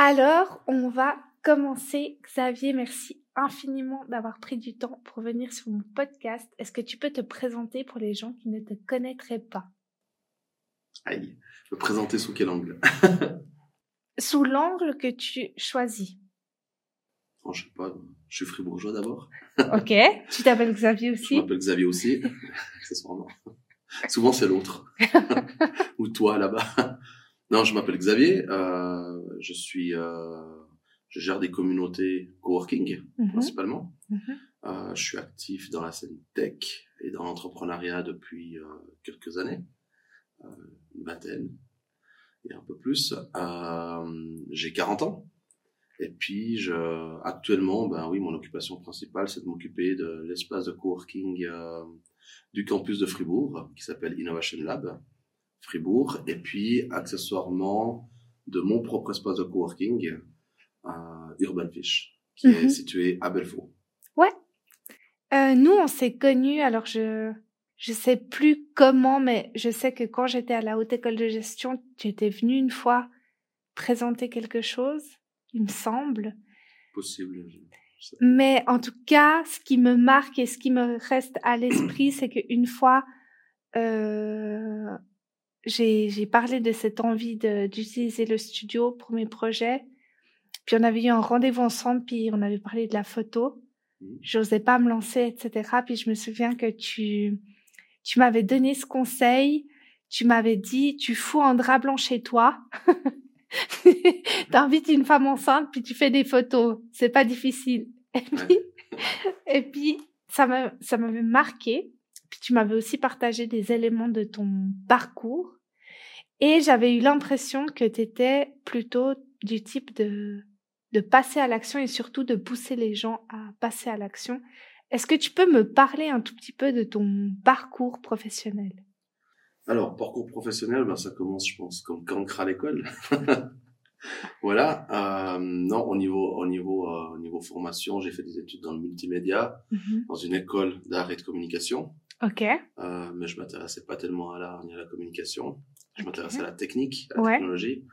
Alors, on va commencer. Xavier, merci infiniment d'avoir pris du temps pour venir sur mon podcast. Est-ce que tu peux te présenter pour les gens qui ne te connaîtraient pas? Aïe, me présenter sous quel angle? Sous l'angle que tu choisis. oh, Je sais pas, je suis fribourgeois d'abord. Ok. Tu t'appelles Xavier Je aussi m'appelle Xavier aussi, accessoirement. Souvent c'est l'autre. Ou toi là-bas. Non, je m'appelle Xavier. Euh, je suis, euh, je gère des communautés coworking Mhm, principalement. mhm. Euh, je suis actif dans la scène tech et dans l'entrepreneuriat depuis euh, quelques années, euh, une vingtaine et un peu plus. J'ai 40 ans. Et puis, je, actuellement, ben oui, mon occupation principale, c'est de m'occuper de l'espace de coworking du campus de Fribourg, qui s'appelle Innovation Lab Fribourg, et puis accessoirement de mon propre espace de coworking, euh, Urban Fish, qui est Mhm. situé à Belfaux. Euh, nous, on s'est connus, alors je je sais plus comment, mais je sais que quand j'étais à la haute école de gestion, tu étais venu une fois présenter quelque chose, il me semble. Possible. Mais en tout cas, ce qui me marque et ce qui me reste à l'esprit, c'est qu'une fois, euh, j'ai parlé de cette envie d'utiliser le studio pour mes projets. Puis on avait eu un rendez-vous ensemble, puis on avait parlé de la photo. Mhm. J'osais pas me lancer, etc. Puis je me souviens que tu, tu m'avais donné ce conseil. Tu m'avais dit, tu fous un drap blanc chez toi. T'invites une femme enceinte, puis tu fais des photos. C'est pas difficile. Et puis, et ça m'avait marqué. Puis tu m'avais aussi partagé des éléments de ton parcours. Et j'avais eu l'impression que tu étais plutôt du type de, de passer à l'action et surtout de pousser les gens à passer à l'action. Est-ce que tu peux me parler un tout petit peu de ton parcours professionnel? Alors, parcours professionnel, ben, ça commence, je pense, comme cancre à l'école. voilà. Euh, non, au niveau, au niveau, euh, au niveau formation, j'ai fait des études dans le multimédia, dans une école d'art et de communication. Ok. Euh, mais je m'intéressais pas tellement à l'art ni à la communication. Je m'intéressais à la technique, à la Ouais. technologie,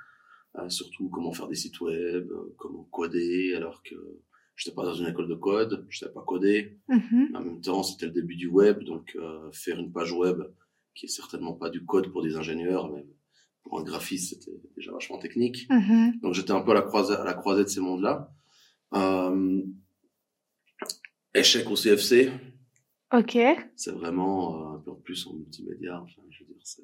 euh, surtout comment faire des sites web, euh, comment coder, alors que j'étais pas dans une école de code, je savais pas coder. Mhm. En même temps, c'était le début du web, donc euh, faire une page web qui est certainement pas du code pour des ingénieurs, mais pour un graphiste, c'était déjà vachement technique. Mhm. Donc j'étais un peu à la croisée, à la croisée de ces mondes-là. Euh, échec au CFC, Ok. c'est vraiment euh, un peu en plus en multimédia. Enfin, je veux dire, c'est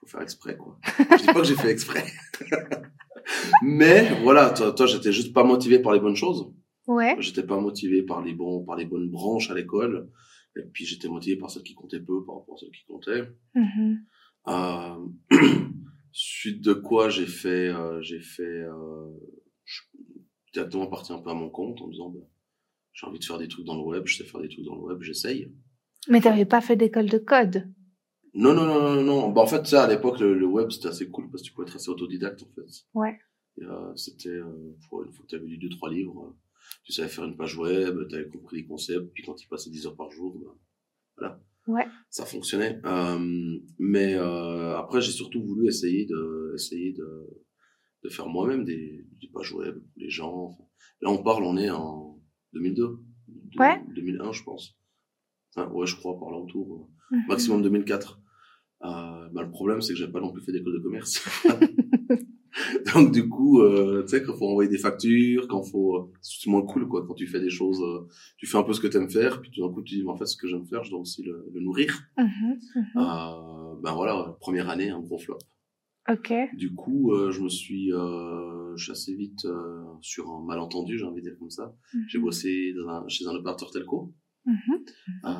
faut faire exprès quoi. je dis pas que j'ai fait exprès, mais voilà, toi, toi j'étais juste pas motivé par les bonnes choses. Ouais. J'étais pas motivé par les bons, par les bonnes branches à l'école. Et puis j'étais motivé par celles qui comptaient peu par rapport à celles qui comptaient. Mhm. Euh, suite de quoi j'ai fait, euh, j'ai fait, euh, je suis directement parti un peu à mon compte en me disant, bah, j'ai envie de faire des trucs dans le web, je sais faire des trucs dans le web, j'essaye. Mais t'avais pas fait d'école de code. Non, non, non, non, non. Bah, en fait, ça, à l'époque, le, le web, c'était assez cool parce que tu pouvais être assez autodidacte, en fait. Ouais. Euh, c'était, euh, pour une fois que tu avais lu deux, trois livres, euh, tu savais faire une page web, tu avais compris les concepts, puis quand tu passais 10 heures par jour, bah, voilà. Ouais. Ça fonctionnait. Euh, mais euh, après, j'ai surtout voulu essayer de, essayer de, de faire moi-même des, des pages web pour les gens. Là, on parle, on est en 2002. de- Ouais. 2001, je pense. Enfin, ouais, je crois, par là autour. Mhm. Maximum 2004. Euh, bah, le problème, c'est que j'ai pas non plus fait d'école de commerce. Donc du coup, euh, tu sais, quand faut envoyer des factures, quand faut, c'est moins cool quoi. Quand tu fais des choses, euh, tu fais un peu ce que tu aimes faire, puis tout d'un coup tu dis, mais en fait, ce que j'aime faire, je dois aussi le, le nourrir. Mhm. Mhm. Euh, ben voilà, première année, un gros flop. Ok. Du coup, euh, je me suis, euh, je suis assez vite euh, sur un malentendu, j'ai envie de dire comme ça. J'ai bossé dans un- chez un opérateur telco Mhm. euh,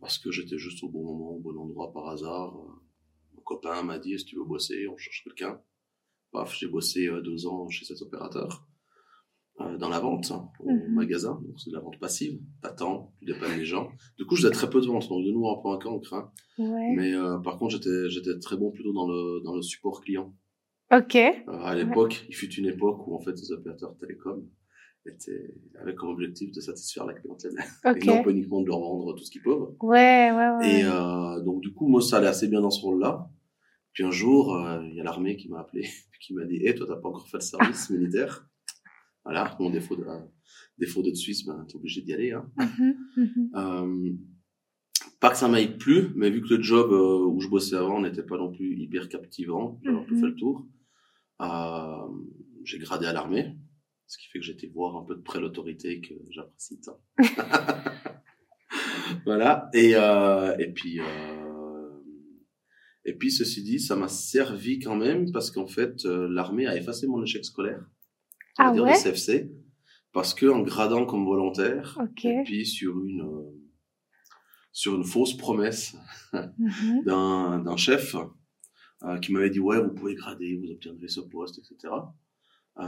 parce que j'étais juste au bon moment, au bon endroit par hasard. Euh, Mon copain m'a dit, si tu veux bosser, on cherche quelqu'un. Paf, j'ai bossé euh, deux ans chez cet opérateur. Euh, dans la vente, hein, au Mhm. magasin, donc c'est de la vente passive, t'attends, tu dépannes les gens. Du coup, je faisais très peu de ventes, donc de nouveau un peu un cancre, hein. Ouais. mais euh, par contre, j'étais j'étais très bon plutôt dans le dans le support client. Ok. Euh, à l'époque, il fut une époque où en fait les opérateurs télécoms étaient avaient comme objectif de satisfaire la clientèle Ok. et non pas uniquement de leur vendre tout ce qu'ils peuvent. Ouais, ouais, ouais. Et euh, donc du coup, moi, ça allait assez bien dans ce rôle-là. Puis un jour, euh, il y a l'armée qui m'a appelé, qui m'a dit, hé, toi, t'as pas encore fait le service militaire. Voilà, mon défaut de, euh, défaut suisse, ben, t'es obligé d'y aller, hein. Mhm, mhm. Euh, pas que ça m'aille plus, mais vu que le job euh, où je bossais avant n'était pas non plus hyper captivant, j'avais un peu fait le tour. Euh, j'ai gradé à l'armée, ce qui fait que j'ai été voir un peu de près l'autorité que j'apprécie tant. voilà. Et et puis et puis ceci dit, ça m'a servi quand même parce qu'en fait l'armée a effacé mon échec scolaire. On va Ah dire ouais CFC, parce que en gradant comme volontaire, Ok. et puis sur une euh, sur une fausse promesse Mhm. d'un d'un chef euh, qui m'avait dit ouais vous pouvez grader vous obtiendrez ce poste etc euh,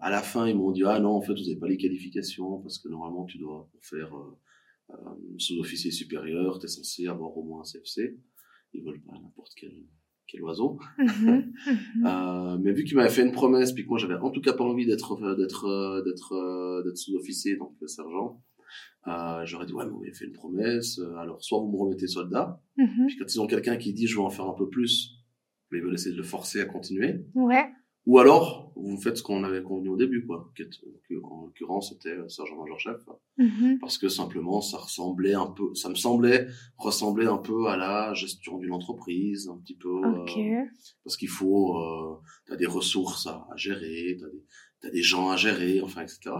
à la fin ils m'ont dit ah non en fait vous n'avez pas les qualifications parce que normalement tu dois pour faire euh, sous-officier supérieur t'es censé avoir au moins un CFC ils veulent pas n'importe quel quel oiseau Mhm. Mhm. euh, mais vu qu'il m'avait fait une promesse, puis que moi j'avais en tout cas pas envie d'être euh, d'être euh, d'être d'être sous-officier, donc sergent, euh, j'aurais dit ouais mais vous m'avez fait une promesse, alors soit vous me remettez soldat, Mhm. puis quand ils ont quelqu'un qui dit je vais en faire un peu plus, mais ils veulent essayer de le forcer à continuer, Ouais. Ou alors vous faites ce qu'on avait convenu au début quoi, en l'occurrence c'était euh, sergent-major-chef, Mhm. parce que simplement ça ressemblait un peu, ça me semblait ressembler un peu à la gestion d'une entreprise, un petit peu. euh, parce qu'il faut, euh, t'as des ressources à, à gérer, t'as des, t'as des gens à gérer, enfin, etc.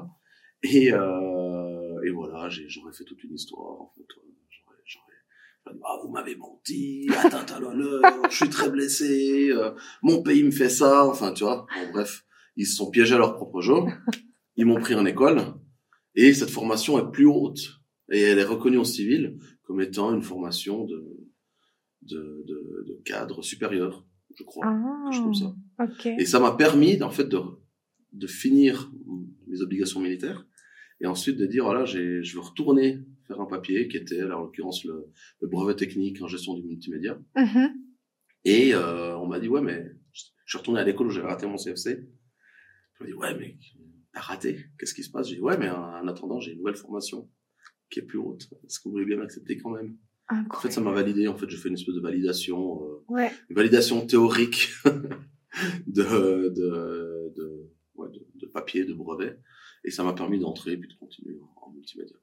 Et, euh, et voilà, j'aurais fait toute une histoire, en fait. euh, J'aurais, j'aurais, j'aurais dit, ah, vous m'avez menti, atteinte à l'honneur, je suis très blessé, euh, mon pays me fait ça, enfin, tu vois. Bon, bref, ils se sont piégés à leur propre jeu, ils m'ont pris en école, et cette formation est plus haute, et elle est reconnue en civil comme étant une formation de, de, de, de cadre supérieur, je crois Ah. quelque chose comme ça. Ok. Et ça m'a permis, en fait, de, de finir mes obligations militaires et ensuite de dire, voilà, je veux retourner faire un papier qui était, là, en l'occurrence, le, le brevet technique en gestion du multimédia. Mhm. Et euh, on m'a dit, ouais, mais je suis retourné à l'école où j'avais raté mon CFC. Je me dit, ouais, mais t'as raté, qu'est-ce qui se passe? J'ai dit, ouais, mais en, en attendant, j'ai une nouvelle formation qui est plus haute. Est-ce que vous voulez bien m'accepter quand même? En fait, ça m'a validé. En fait, je fais une espèce de validation euh, Ouais. une validation théorique de, de, de, ouais, de, de papier, de brevet. Et ça m'a permis d'entrer puis de continuer en multimédia.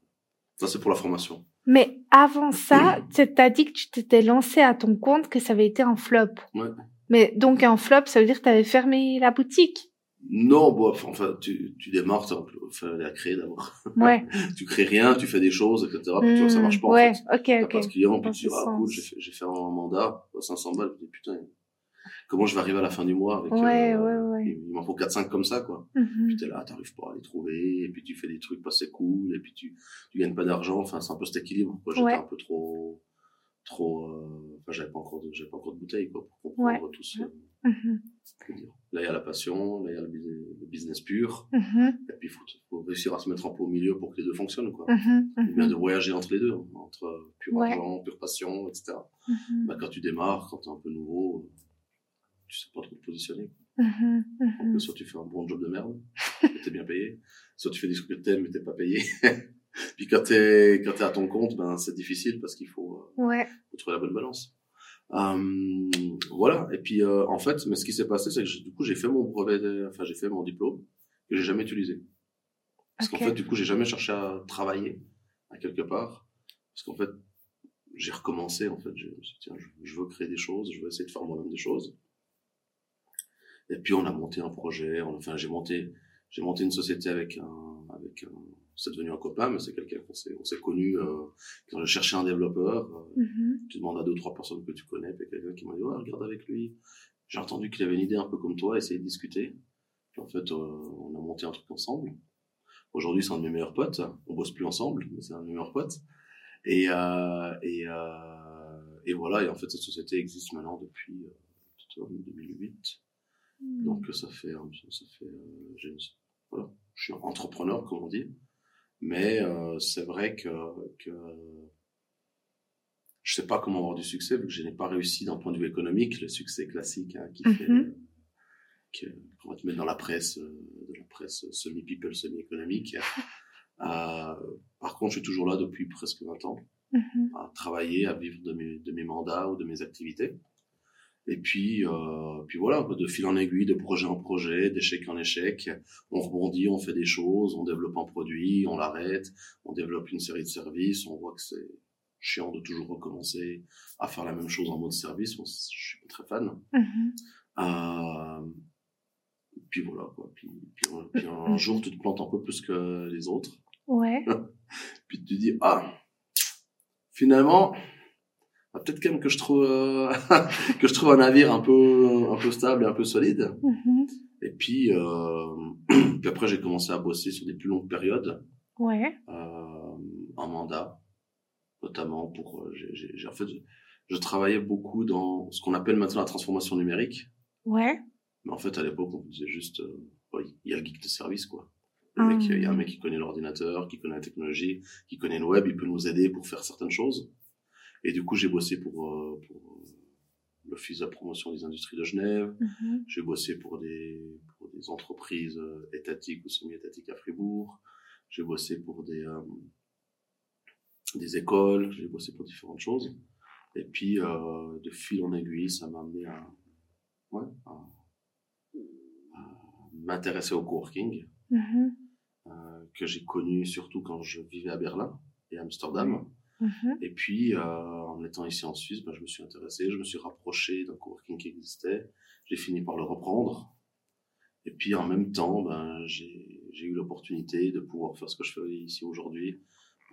Ça, c'est pour la formation. Mais avant ça, tu t'as dit que tu t'étais lancé à ton compte, que ça avait été un flop. Ouais. Mais donc un flop, ça veut dire que tu avais fermé la boutique. Non, bon, enfin, tu, tu démarres, tu fallait la créer d'abord. Ouais. tu crées rien, tu fais des choses, etc. Puis tu vois ça marche pas, Hmm, ouais. en fait. Ok, ok. pas de client, puis tu dis, ah, cool, j'ai fait, un mandat, 500 balles. Dis, putain, comment je vais arriver à la fin du mois avec, Ouais, euh, ouais, ouais. il il m'en faut 4-5 comme ça, quoi. Mhm. puis t'es là, t'arrives pas à les trouver, et puis tu fais des trucs pas c'est cool, et puis tu, tu gagnes pas d'argent, enfin c'est un peu cet équilibre, quoi. J'étais un peu trop, trop, euh, enfin j'avais pas encore de, j'avais pas encore de bouteille, quoi, pour comprendre tout ce, Mhm. je veux dire. Là il y a la passion, là il y a le, business- le business pur, Mhm. et puis il faut, faut réussir à se mettre un peu au milieu pour que les deux fonctionnent, quoi. Mhm. Ou bien Mhm. de voyager entre les deux, hein, entre pur Ouais. argent, pure passion, etc. Mhm. Bah, quand tu démarres, quand t'es un peu nouveau, euh, tu sais pas trop te positionner. Mhm. Donc, Mhm. soit tu fais un bon job de merde, t'es bien payé, soit tu fais des trucs que t'aimes mais t'es pas payé. Puis quand t'es, quand t'es à ton compte, ben, c'est difficile parce qu'il faut, euh, Ouais. faut trouver la bonne balance. Euh, voilà. Et puis, euh, en fait, mais ce qui s'est passé, c'est que du coup, j'ai fait mon brevet, enfin, j'ai fait mon diplôme que j'ai jamais utilisé. Parce qu'en fait, du coup, j'ai jamais cherché à travailler à quelque part. Parce qu'en fait, j'ai recommencé, en fait. Je me suis dit, tiens, je, je veux créer des choses, je veux essayer de faire moi-même des choses. Et puis on a monté un projet, on, enfin j'ai monté, j'ai monté une société avec un, avec un, c'est devenu un copain, mais c'est quelqu'un qu'on s'est, on s'est connu euh, quand je cherchais un développeur. Euh, mm-hmm. Tu demandes à deux trois personnes que tu connais, puis quelqu'un qui m'a dit oh, regarde avec lui. J'ai entendu qu'il avait une idée un peu comme toi, essayer de discuter. Puis en fait, euh, on a monté un truc ensemble. Aujourd'hui, c'est un de mes meilleurs potes. On bosse plus ensemble, mais c'est un de mes meilleurs potes. Et euh, et, euh, et voilà. Et en fait, cette société existe maintenant depuis 2008. Donc hmm. ça fait, hein, ça fait euh, voilà, je suis entrepreneur comme on dit, mais euh, c'est vrai que, que je sais pas comment avoir du succès vu que je n'ai pas réussi d'un point de vue économique, le succès classique hein, qui fait mhm. qu'on va te mettre dans la presse, euh, de la presse semi-people, semi-économique. Par contre, je suis toujours là depuis presque 20 ans, mhm. à travailler, à vivre de mes, de mes mandats ou de mes activités. Et puis, euh, puis voilà, de fil en aiguille, de projet en projet, d'échec en échec, on rebondit, on fait des choses, on développe un produit, on l'arrête, on développe une série de services, on voit que c'est chiant de toujours recommencer à faire la même chose en mode service. Je suis pas très fan. Mhm. Euh, puis voilà, quoi. Puis, puis, puis un jour, tu te plantes un peu plus que les autres. Ouais. Puis tu te dis, ah, finalement, peut-être quand même que je trouve euh, que je trouve un navire un peu un peu stable et un peu solide. Mhm. Et puis euh, puis après j'ai commencé à bosser sur des plus longues périodes, Ouais. euh, en mandat, notamment pour euh, j'ai- en fait je, travaillais beaucoup dans ce qu'on appelle maintenant la transformation numérique. Ouais. Mais en fait à l'époque on disait juste ouais, il y a le geek de service quoi. Le Ah. mec, il y a un mec qui connaît l'ordinateur, qui connaît la technologie, qui connaît le web, il peut nous aider pour faire certaines choses. Et du coup, j'ai bossé pour, euh, pour euh, l'Office de la promotion des industries de Genève. Mhm. J'ai bossé pour des, pour des entreprises euh, étatiques ou semi-étatiques à Fribourg. J'ai bossé pour des, euh, des écoles. J'ai bossé pour différentes choses. Et puis, euh, de fil en aiguille, ça m'a amené à, ouais, à, à m'intéresser au coworking Mhm. euh, que j'ai connu surtout quand je vivais à Berlin et à Amsterdam. Mhm. Et puis, euh, en étant ici en Suisse, ben, je me suis intéressé, je me suis rapproché d'un coworking qui existait. J'ai fini par le reprendre. Et puis, en même temps, ben, j'ai eu l'opportunité de pouvoir faire ce que je fais ici aujourd'hui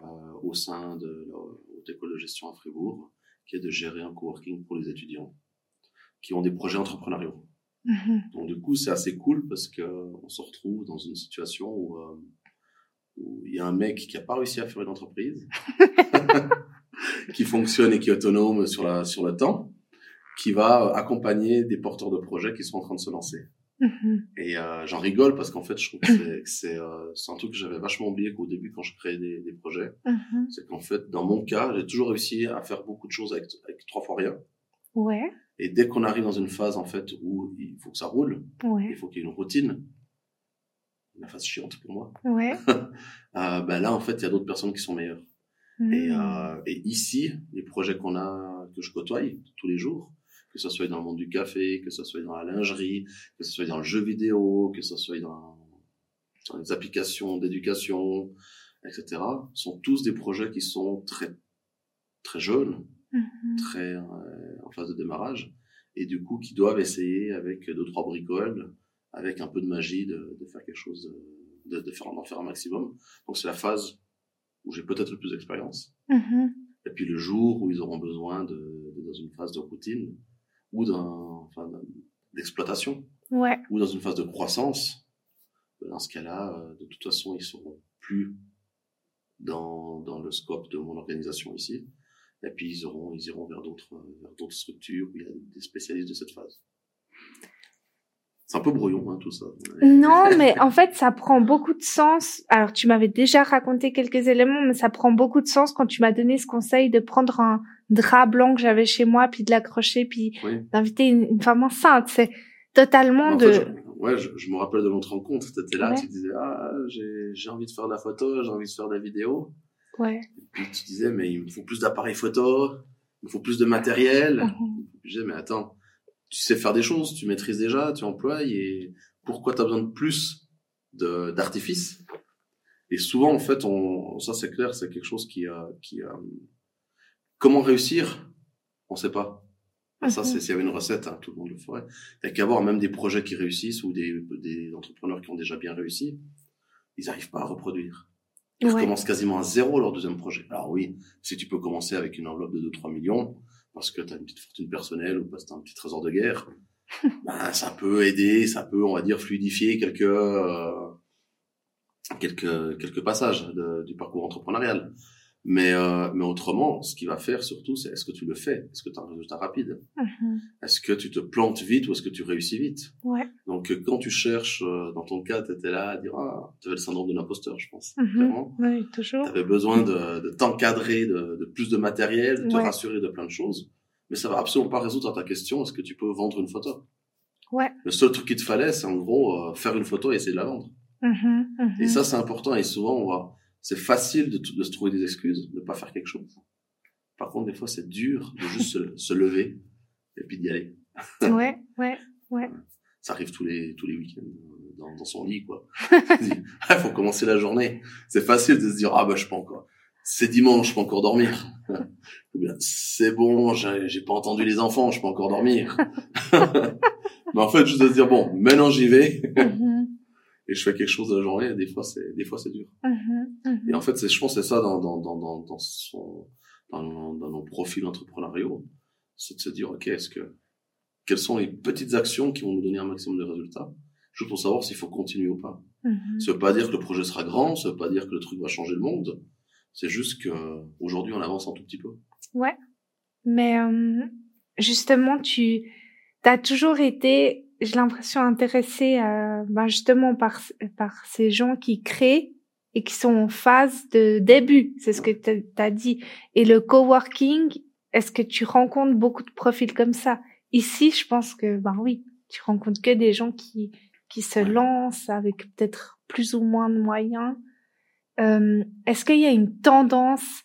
euh, au sein de la Haute École de Gestion à Fribourg, qui est de gérer un coworking pour les étudiants qui ont des projets entrepreneuriaux. Mhm. Donc du coup, c'est assez cool parce que on se retrouve dans une situation où euh, où il y a un mec qui a pas réussi à faire une entreprise, qui fonctionne et qui est autonome sur la sur le temps, qui va accompagner des porteurs de projets qui sont en train de se lancer. Mhm. Et euh, j'en rigole parce qu'en fait, je trouve que c'est- euh, un truc que j'avais vachement oublié qu'au début quand je créais des, des projets, Mhm. c'est qu'en fait, dans mon cas, j'ai toujours réussi à faire beaucoup de choses avec, avec trois fois rien. Ouais. Et dès qu'on arrive dans une phase en fait où il faut que ça roule, il faut qu'il y ait une routine, la phase chiante pour moi. Ouais. Euh, ben là, en fait, il y a d'autres personnes qui sont meilleures. Et, Mhm. euh, et ici, les projets qu'on a, que je côtoie tous les jours, que ce soit dans le monde du café, que ce soit dans la lingerie, que ce soit dans le jeu vidéo, que ce soit dans, dans les applications d'éducation, etc., sont tous des projets qui sont très, très jeunes, Mhm. très euh, en phase de démarrage, et du coup qui doivent essayer avec deux trois bricoles, avec un peu de magie, de, de faire quelque chose, de, de faire d'en faire un maximum. Donc c'est la phase où j'ai peut-être le plus d'expérience. Mhm. Et puis le jour où ils auront besoin de, de dans une phase de routine ou d'un, enfin, d'exploitation Ouais. ou dans une phase de croissance, ben, dans ce cas-là, euh, de toute façon, ils seront plus dans, dans le scope de mon organisation ici. Et puis ils auront, ils iront vers d'autres, vers d'autres structures où il y a des spécialistes de cette phase. C'est un peu brouillon, hein, tout ça. Non, mais en fait, ça prend beaucoup de sens. Alors, tu m'avais déjà raconté quelques éléments, mais ça prend beaucoup de sens quand tu m'as donné ce conseil de prendre un drap blanc que j'avais chez moi, puis de l'accrocher, puis Oui. d'inviter une, une femme enceinte. C'est totalement En de... fait, je, ouais, je, je me rappelle de notre rencontre. T'étais là, Ouais. tu disais, ah, j'ai, j'ai envie de faire de la photo, j'ai envie de faire de la vidéo. Ouais. Et puis tu disais, mais il me faut plus d'appareils photo, il me faut plus de matériel. Mhm. Je disais, mais attends, tu sais faire des choses, tu maîtrises déjà, tu emploies, et pourquoi tu as besoin de plus de, d'artifices? Et souvent, en fait, on, ça c'est clair, c'est quelque chose qui, a qui a comment réussir, on sait pas. Ça, c'est s'il y avait une recette, hein, tout le monde le ferait. A qu'à voir même des projets qui réussissent ou des, des entrepreneurs qui ont déjà bien réussi, ils n'arrivent pas à reproduire. Ils Ouais. recommencent quasiment à zéro leur deuxième projet. Alors oui, si tu peux commencer avec une enveloppe de 2-3 millions, parce que tu as une petite fortune personnelle ou parce que tu un petit trésor de guerre, ben, ça peut aider, ça peut, on va dire, fluidifier quelques, euh, quelques, quelques passages du parcours entrepreneurial. Mais, euh, mais autrement, ce qui va faire surtout, c'est est-ce que tu le fais? Est-ce que tu as un résultat rapide? Mhm. Est-ce que tu te plantes vite ou est-ce que tu réussis vite? Ouais. Donc euh, quand tu cherches, euh, dans ton cas, tu étais là à dire, ah, tu avais le syndrome de l'imposteur, je pense, Mhm. clairement. Oui, toujours. Tu avais besoin de, de t'encadrer, de, de plus de matériel, de te Ouais. rassurer de plein de choses. Mais ça va absolument pas résoudre ta question, est-ce que tu peux vendre une photo? Ouais. Le seul truc qu'il te fallait, c'est en gros euh, faire une photo et essayer de la vendre. Mhm. Mhm. Et ça, c'est important. Et souvent, on va, c'est facile de, de se trouver des excuses, de pas faire quelque chose. Par contre, des fois, c'est dur de juste se, se lever et puis d'y aller. Ouais, ouais, ouais. Ça arrive tous les tous les week-ends euh, dans, dans son lit, quoi. Il faut commencer la journée. C'est facile de se dire ah bah je peux encore. C'est dimanche, je peux encore dormir. Ou bien c'est bon, j'ai j'ai pas entendu les enfants, je peux encore dormir. Mais en fait, juste de se dire bon, maintenant j'y vais. Et je fais quelque chose de la journée, des fois c'est des fois c'est dur. mhm, mhm. Et en fait, c'est je pense c'est ça dans dans dans dans dans son dans, dans nos profils entrepreneuriaux, c'est de se dire OK, est-ce que quelles sont les petites actions qui vont nous donner un maximum de résultats? Juste pour savoir s'il faut continuer ou pas. Mhm. Ça veut pas dire que le projet sera grand, ça veut pas dire que le truc va changer le monde. C'est juste que aujourd'hui on avance un tout petit peu. Ouais. Mais euh, justement, tu as toujours été, j'ai l'impression, intéressé euh, ben justement par, par ces gens qui créent et qui sont en phase de début. C'est ce que tu as dit. Et le coworking, est-ce que tu rencontres beaucoup de profils comme ça? Ici, je pense que, ben oui, tu rencontres que des gens qui, qui se lancent avec peut-être plus ou moins de moyens. Euh, est-ce qu'il y a une tendance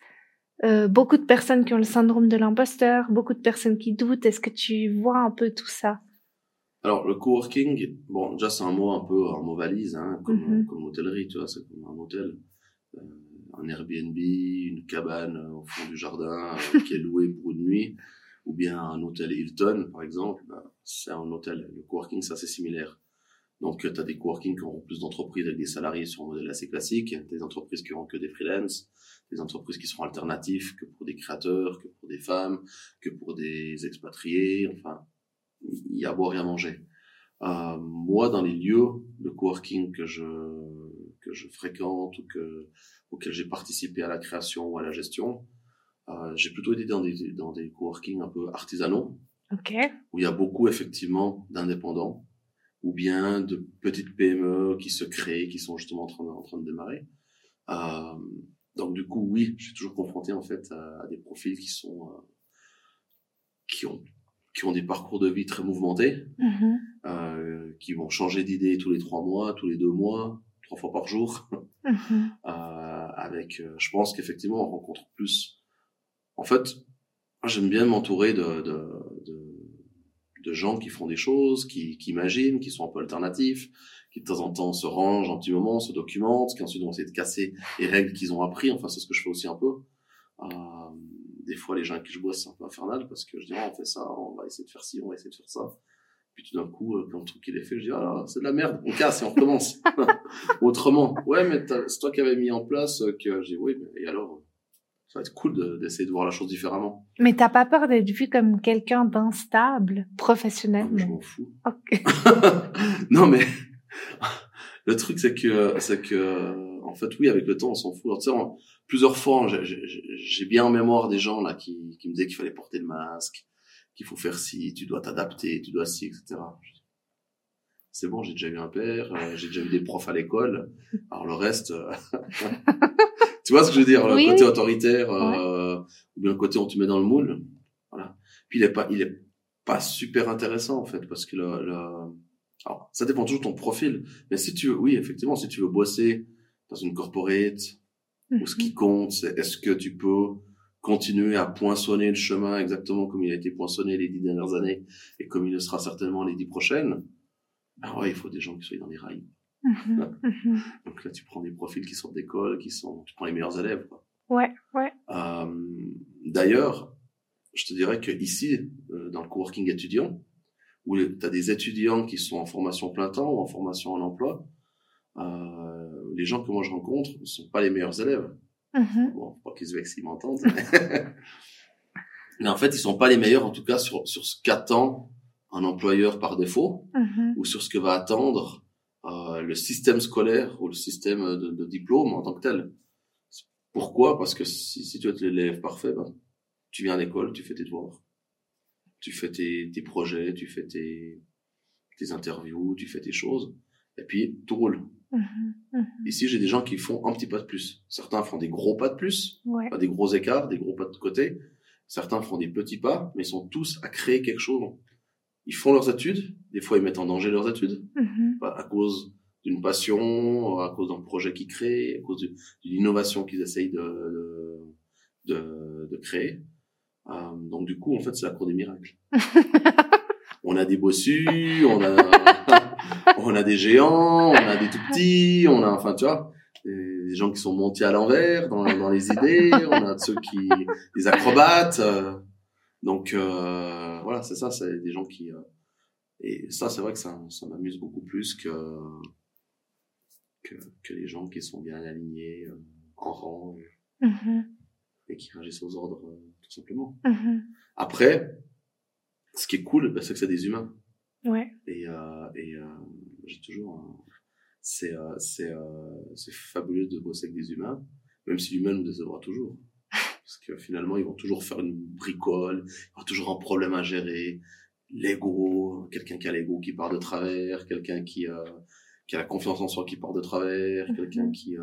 euh, beaucoup de personnes qui ont le syndrome de l'imposteur, beaucoup de personnes qui doutent? Est-ce que tu vois un peu tout ça? Alors le coworking, bon déjà c'est un mot un peu un mot valise, hein, comme Mhm. comme l'hôtellerie, tu vois, c'est comme un hôtel, euh, un Airbnb, une cabane euh, au fond du jardin euh, qui est louée pour une nuit, ou bien un hôtel Hilton par exemple, ben, c'est un hôtel. Le coworking c'est assez similaire. Donc tu as des coworking qui auront plus d'entreprises avec des salariés sur un modèle assez classique, des entreprises qui auront que des freelance, des entreprises qui seront alternatives que pour des créateurs, que pour des femmes, que pour des expatriés, enfin y a à boire et à manger. Euh, moi, dans les lieux de coworking que je que je fréquente ou que auxquels j'ai participé à la création ou à la gestion, euh, j'ai plutôt été dans des dans des coworking un peu artisanaux où il y a beaucoup effectivement d'indépendants ou bien de petites PME qui se créent, qui sont justement en train de, en train de démarrer. Euh, donc du coup, oui, je suis toujours confronté en fait à, à des profils qui sont qui ont qui ont des parcours de vie très mouvementés, Mhm. euh, qui vont changer d'idée tous les trois mois, tous les deux mois, trois fois par jour. Mhm. Euh, avec, euh, je pense qu'effectivement, on rencontre plus. En fait, j'aime bien m'entourer de, de, de, de gens qui font des choses, qui, qui imaginent, qui sont un peu alternatifs, qui de temps en temps se rangent un petit moment, se documentent, qui ensuite vont essayer de casser les règles qu'ils ont appris. Enfin, c'est ce que je fais aussi un peu. Euh, des fois, les gens avec qui je bosse, c'est un peu infernal parce que je dis, Ah, on fait ça, on va essayer de faire ci, on va essayer de faire ça. Puis tout d'un coup, euh, quand le truc il est fait, je dis, ah, c'est de la merde, on casse et on recommence. Autrement. Ouais, mais c'est toi qui avais mis en place euh, que j'ai oui, mais et alors, ça va être cool de- d'essayer de voir la chose différemment. Mais t'as pas peur d'être vu comme quelqu'un d'instable Ah, mais je professionnellement m'en fous. Non, mais le truc, c'est que, c'est que, en fait, oui, avec le temps, on s'en fout. Alors, tu sais, plusieurs fois, j'ai- bien en mémoire des gens là qui, qui me disaient qu'il fallait porter le masque, qu'il faut faire ci, tu dois t'adapter, tu dois ci, etc. C'est bon, j'ai déjà eu un père, euh, j'ai déjà eu des profs à l'école. Alors le reste, euh, tu vois ce que je veux dire, le côté oui. autoritaire, euh, ou bien le côté on te met dans le moule. Voilà. Puis il est pas, il est pas super intéressant en fait, parce que le, le... alors ça dépend toujours de ton profil. Mais si tu veux, oui, effectivement, si tu veux bosser dans une corporate, où ce qui compte, c'est est-ce que tu peux continuer à poinçonner le chemin exactement comme il a été poinçonné les dix dernières années et comme il le sera certainement les dix prochaines? Ben ouais, il faut des gens qui soient dans les rails. Mhm. Mhm. Donc là, tu prends des profils qui sortent d'école, qui sont, tu prends les meilleurs élèves. Quoi. Ouais, ouais. Euh, D'ailleurs, je te dirais que ici, euh, dans le coworking étudiant, où tu as des étudiants qui sont en formation plein temps ou en formation en emploi, les gens que moi je rencontre ne sont pas les meilleurs élèves. Mhm. Bon, faut pas qu'ils se vexent s'ils m'entendent. mais- en fait, ils sont pas les meilleurs, en tout cas, sur, sur ce qu'attend un employeur par défaut, Mhm. ou sur ce que va attendre euh, le système scolaire ou le système de, de diplôme en tant que tel. Pourquoi? Parce que si, si tu es l'élève parfait, ben, tu viens à l'école, tu fais tes devoirs, tu fais tes, tes projets, tu fais tes, tes interviews, tu fais tes choses, et puis tout roule. Mhm. Mhm. Ici, j'ai des gens qui font un petit pas de plus. Certains font des gros pas de plus, Ouais. pas des gros écarts, des gros pas de côté. Certains font des petits pas, mais ils sont tous à créer quelque chose. Ils font leurs études, des fois ils mettent en danger leurs études, Mhm. pas à cause d'une passion, à cause d'un projet qu'ils créent, à cause de- d'une innovation qu'ils essayent de, de, de, de créer. Euh, donc du coup, en fait, c'est la cour des miracles. on a des bossus, on a, on a des géants, on a des tout petits, on a, enfin, tu vois, des gens qui sont montés à l'envers dans, dans les idées, on a ceux qui, des acrobates. euh, donc euh, voilà, c'est ça, c'est des gens qui euh, et ça, c'est vrai que ça, ça m'amuse beaucoup plus que, que que les gens qui sont bien alignés euh, en rang et, Mhm. et qui réagissent aux ordres euh, tout simplement. Mhm. Après, ce qui est cool, bah, c'est que c'est des humains. Ouais. Et, euh, et euh, j'ai toujours, un- c'est euh, c'est euh, c'est fabuleux de bosser avec des humains, même si l'humain nous décevra toujours, parce que finalement ils vont toujours faire une bricole, il y aura toujours un problème à gérer, l'ego, quelqu'un qui a l'ego qui part de travers, quelqu'un qui euh, qui a la confiance en soi qui part de travers, Mhm. quelqu'un qui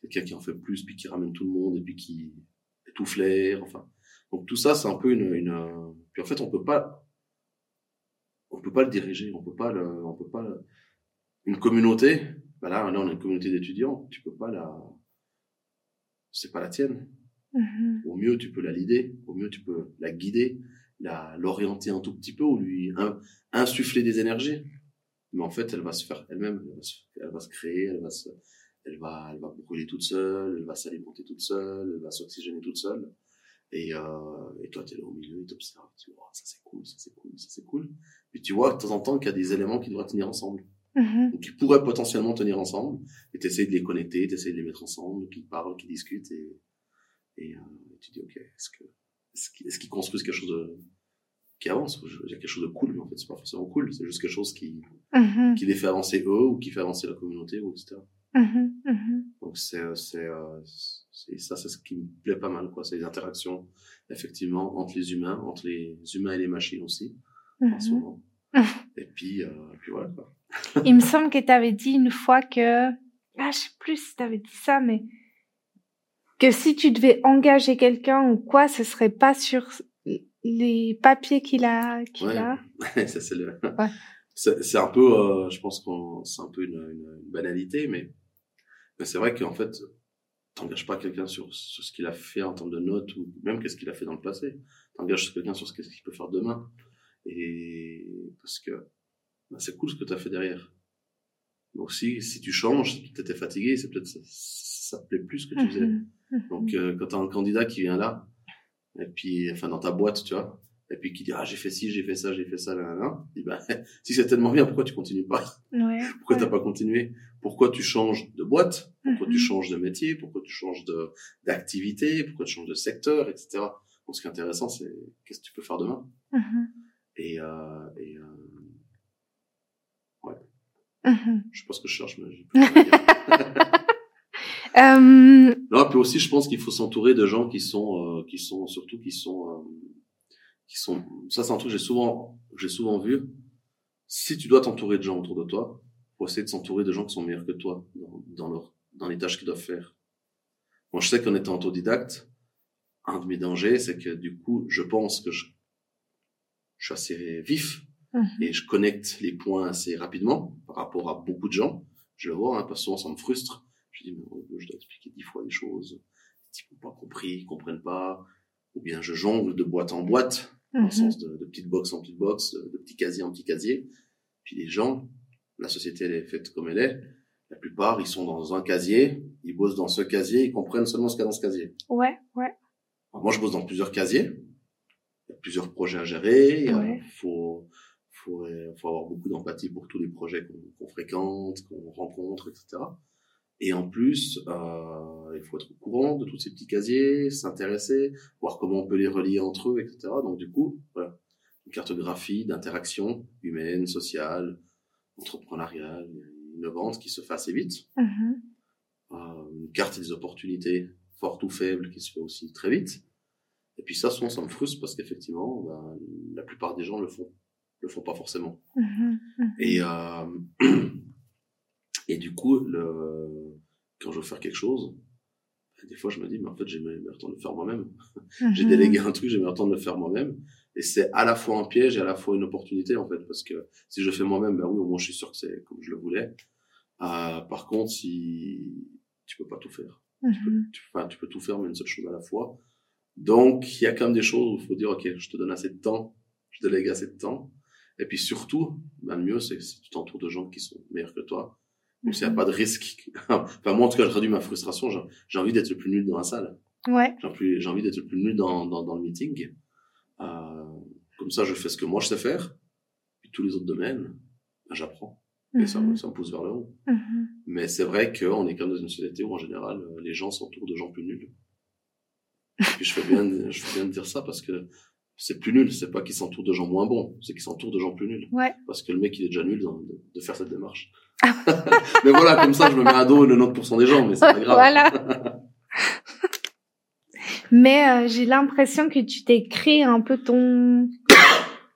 quelqu'un qui en fait plus puis qui ramène tout le monde et puis qui tout flair, enfin. Donc tout ça c'est un peu une, une puis en fait on peut pas on peut pas le diriger, on peut pas le, on peut pas le- une communauté. Bah là, là, on a une communauté d'étudiants, tu peux pas la, c'est pas la tienne. Mhm. Au mieux, tu peux la leader, au mieux, tu peux la guider, la, l'orienter un tout petit peu ou lui in- insuffler des énergies. Mais en fait, elle va se faire elle-même, elle va se, elle va se créer, elle va se, elle va, elle va brûler toute seule, elle va s'alimenter toute seule, elle va s'oxygéner toute seule. Et, euh, et toi, tu es là au milieu, tu observes, tu vois, ça c'est cool, ça c'est cool, ça c'est cool. Puis tu vois de temps en temps qu'il y a des éléments qui devraient tenir ensemble. Donc, qui pourraient potentiellement tenir ensemble. Et tu de les connecter, tu de les mettre ensemble, qu'ils parlent, qu'ils discutent. Et, et, euh, tu dis, OK, est-ce que est-ce qu'ils construisent quelque chose de qui avance? Il y a quelque chose de cool, mais en fait, c'est pas forcément cool. C'est juste quelque chose qui, Mhm. qui les fait avancer eux ou qui fait avancer la communauté, ou etc. Mhm. Mhm. Donc, c'est, euh, ça, c'est ce qui me plaît pas mal, quoi. C'est les interactions, effectivement, entre les humains, entre les humains et les machines aussi, en ce moment. Et puis, euh, puis voilà, quoi. Il me semble que tu avais dit une fois que, ah, je sais plus si tu avais dit ça, mais que si tu devais engager quelqu'un ou quoi, ce serait pas sur les papiers qu'il a, qu'il Ouais. a. ça, c'est le, Ouais. c'est, un peu, euh, je pense qu'on, c'est un peu une, une, une banalité, mais, mais c'est vrai qu'en fait, t'engages pas quelqu'un sur, sur ce qu'il a fait en termes de notes ou même qu'est-ce qu'il a fait dans le passé. T'engages quelqu'un sur ce qu'il peut faire demain. Et parce que bah, c'est cool ce que tu as fait derrière. Donc si, si tu changes, tu étais fatigué, c'est peut-être ça, ça te plaît plus ce que tu faisais. Mhm. Mhm. Donc euh, quand tu as un candidat qui vient là, et puis enfin dans ta boîte, tu vois, et puis qui dit ah j'ai fait ci, j'ai fait ça, j'ai fait ça, là, là, là, dis, bah, si c'est tellement bien, pourquoi tu continues pas? Ouais. Pourquoi ouais. t'as pas continué? Pourquoi tu changes de boîte? Pourquoi tu Mhm. changes de métier? Pourquoi tu changes de d'activité? Pourquoi tu changes de secteur, etc. Donc ce qui est intéressant, c'est qu'est-ce que tu peux faire demain? Mhm. Et, euh, et euh, Mhm. je sais pas ce que je cherche, mais j'ai plus. Euh, Non, puis aussi, je pense qu'il faut s'entourer de gens qui sont, euh, qui sont surtout qui sont, euh, qui sont. Ça, c'est un truc que j'ai souvent, j'ai souvent vu. Si tu dois t'entourer de gens autour de toi, faut essayer de s'entourer de gens qui sont meilleurs que toi dans, dans leur, dans les tâches qu'ils doivent faire. Moi, je sais qu'en étant autodidacte, un de mes dangers, c'est que du coup, je pense que je, je suis assez vif mhm. et je connecte les points assez rapidement par rapport à beaucoup de gens. Je le vois, hein, parce que souvent ça me frustre. Je dis, mais je dois expliquer dix fois les choses. Les types n'ont pas compris, ils comprennent pas. Ou bien je jongle de boîte en boîte, dans le Mhm. sens de, de petite box en petite box, de, de petit casier en petit casier. Puis les gens, la société elle est faite comme elle est. La plupart, ils sont dans un casier, ils bossent dans ce casier, ils comprennent seulement ce qu'il y a dans ce casier. Ouais, ouais. Alors, moi, je bosse dans plusieurs casiers. Il y a plusieurs projets à gérer. Il Ouais. faut, faut, faut avoir beaucoup d'empathie pour tous les projets qu'on fréquente, qu'on rencontre, etc. Et en plus, euh, il faut être au courant de tous ces petits casiers, s'intéresser, voir comment on peut les relier entre eux, etc. Donc du coup, voilà, une cartographie d'interaction humaine, sociale, entrepreneuriale, innovante qui se fait assez vite Mhm. euh, une carte des opportunités fortes ou faibles qui se fait aussi très vite. Et puis ça, souvent, ça me frustre parce qu'effectivement, ben, la plupart des gens le font, le font pas forcément. Mhm. Mhm. Et euh, et du coup, le, quand je veux faire quelque chose, ben, des fois, je me dis, mais en fait, j'ai meilleur temps de le faire moi-même. J'ai Mhm. délégué un truc, j'ai meilleur temps de le faire moi-même. Et c'est à la fois un piège et à la fois une opportunité, en fait, parce que si je le fais moi-même, ben oui, au moins, je suis sûr que c'est comme je le voulais. Euh, par contre, si tu peux pas tout faire tu, enfin, tu peux tout faire, mais une seule chose à la fois. Donc, il y a quand même des choses où il faut dire, OK, je te donne assez de temps, je délègue assez de temps. Et puis surtout, ben, le mieux, c'est que si tu t'entoures de gens qui sont meilleurs que toi, donc s'il n'y a pas de risque. enfin, moi, en tout cas, je réduis ma frustration. J'ai envie d'être le plus nul dans la salle. Ouais. J'ai envie d'être le plus nul dans, dans, dans le meeting. Euh, comme ça, je fais ce que moi je sais faire. Puis tous les autres domaines, ben, j'apprends. Et ça, Mhm. ça me pousse vers le haut. Mhm. Mais c'est vrai qu'on est quand même dans une société où, en général, euh, les gens s'entourent de gens plus nuls. Et puis je fais bien, je fais bien de dire ça parce que c'est plus nul. C'est pas qu'ils s'entourent de gens moins bons, c'est qu'ils s'entourent de gens plus nuls. Ouais. Parce que le mec, il est déjà nul dans- de, de faire cette démarche. mais voilà, comme ça, je me mets à dos 90% des gens, mais c'est pas grave. Voilà. Mais euh, j'ai l'impression que tu t'es créé un peu ton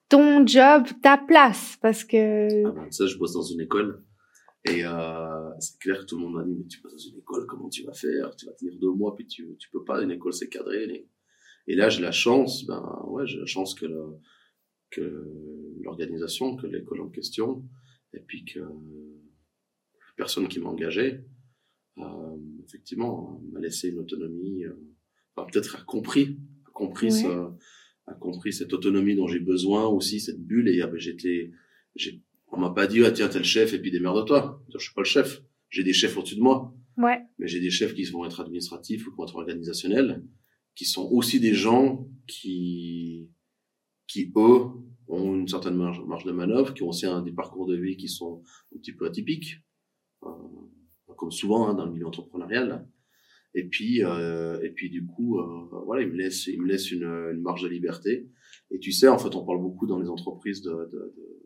ton job, ta place, parce que Ah ben, sais, je bosse dans une école. Et euh, c'est clair que tout le monde m'a dit, mais tu bosses dans une école, comment tu vas faire? Tu vas tenir deux mois, puis tu, tu peux pas, une école c'est cadré. les- Et là, j'ai la chance, ben ouais, j'ai la chance que le- que l'organisation, que l'école en question, et puis que la personne qui m'a engagé, euh, effectivement, m'a laissé une autonomie, euh, enfin, peut-être a compris, a compris Ouais. a compris cette autonomie dont j'ai besoin aussi, cette bulle, et ah ben, j'étais, j'ai, on m'a pas dit, ah tiens, t'es le chef, et puis démerde-toi. Je suis pas le chef. J'ai des chefs au-dessus de moi ouais, mais j'ai des chefs qui vont être administratifs ou qui vont être organisationnels, qui sont aussi des gens qui, qui eux, ont une certaine marge, marge de manœuvre, qui ont aussi un, des parcours de vie qui sont un petit peu atypiques, euh, comme souvent hein, dans le milieu entrepreneurial. Et puis, euh, et puis du coup, euh, voilà, ils me laissent, ils me laissent une, une marge de liberté. Et tu sais, en fait, on parle beaucoup dans les entreprises de, de, de-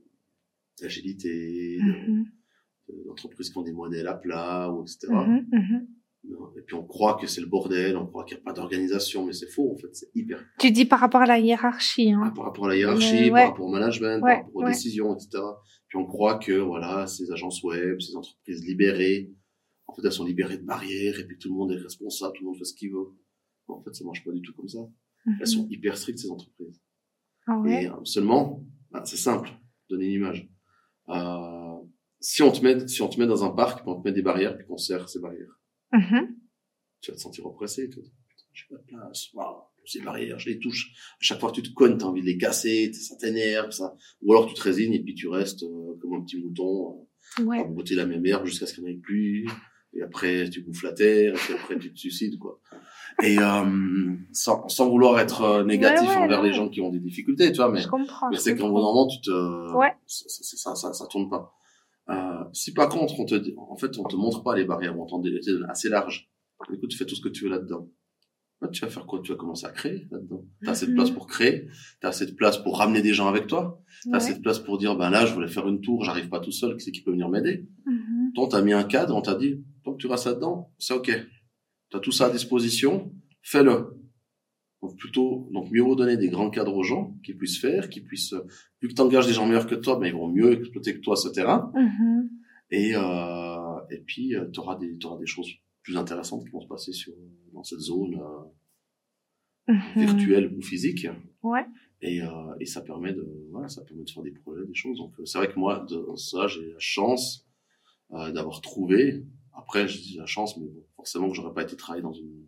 d'agilité, de- Mhm. de- d'entreprises qui ont des modèles à plat, ou etc. Et puis on croit que c'est le bordel, on croit qu'il n'y a pas d'organisation, mais c'est faux en fait, c'est hyper. Tu dis par rapport à la hiérarchie, Ah, hein. par rapport à la hiérarchie, ouais. par rapport au management, Ouais, par rapport aux ouais. décisions, etc. Puis on croit que voilà, ces agences web, ces entreprises libérées, en fait elles sont libérées de barrières et puis tout le monde est responsable, tout le monde fait ce qu'il veut. En fait, ça marche pas du tout comme ça. Elles sont hyper strictes ces entreprises. Ah ouais. Et euh, seulement, bah, c'est simple, donner une image. Euh, si on te met, si on te met dans un parc, on te met des barrières, puis qu'on serre ces barrières. Mhm. tu vas te sentir oppressé. Tu vas te dire, Putain, j'ai pas de place. Waouh, ces barrières, je les touche. À chaque fois que tu te cognes, t'as envie de les casser, ça t'énerve, ça. Ou alors tu te résignes et puis tu restes euh, comme un petit mouton euh, à Ouais. brouter la même herbe jusqu'à ce qu'il n'y en ait plus. Et après, tu bouffes la terre, et puis après, tu te suicides, quoi. Et euh, sans, sans vouloir être euh, négatif Ouais, ouais, envers les gens qui ont des difficultés, tu vois, mais, Je comprends. mais c'est qu'en d'un moment, tu te... Ouais. c'est- c'est- ça, ça, ça tourne pas. Euh, si par contre, on te dit, en fait, on te montre pas les barrières, on t'en donne assez large. Écoute, tu fais tout ce que tu veux là-dedans. Là, tu vas faire quoi? Tu vas commencer à créer là-dedans. T'as de Mhm. place pour créer, t'as de place pour ramener des gens avec toi, t'as Ouais. de place pour dire, ben là, je voulais faire une tour, j'arrive pas tout seul, qui c'est qui peut venir m'aider? Mhm. Donc, t'as mis un cadre, on t'a dit, tant que tu restes là-dedans, c'est ok. T'as tout ça à disposition, fais-le. Donc plutôt, donc mieux vaut donner des grands cadres aux gens qui puissent faire, qui puissent, euh, vu que t'engages des gens meilleurs que toi, ben ils vont mieux exploiter que toi ce terrain. Mhm. Et euh, et puis euh, t'auras des t'auras des choses plus intéressantes qui vont se passer sur dans cette zone euh, Mhm. virtuelle ou physique. Ouais. Et euh, et ça permet de voilà, ça permet de faire des projets, des choses. Donc euh, c'est vrai que moi de ça j'ai la chance euh, d'avoir trouvé. Après je dis la chance, mais bon, forcément que j'aurais pas été travailler dans une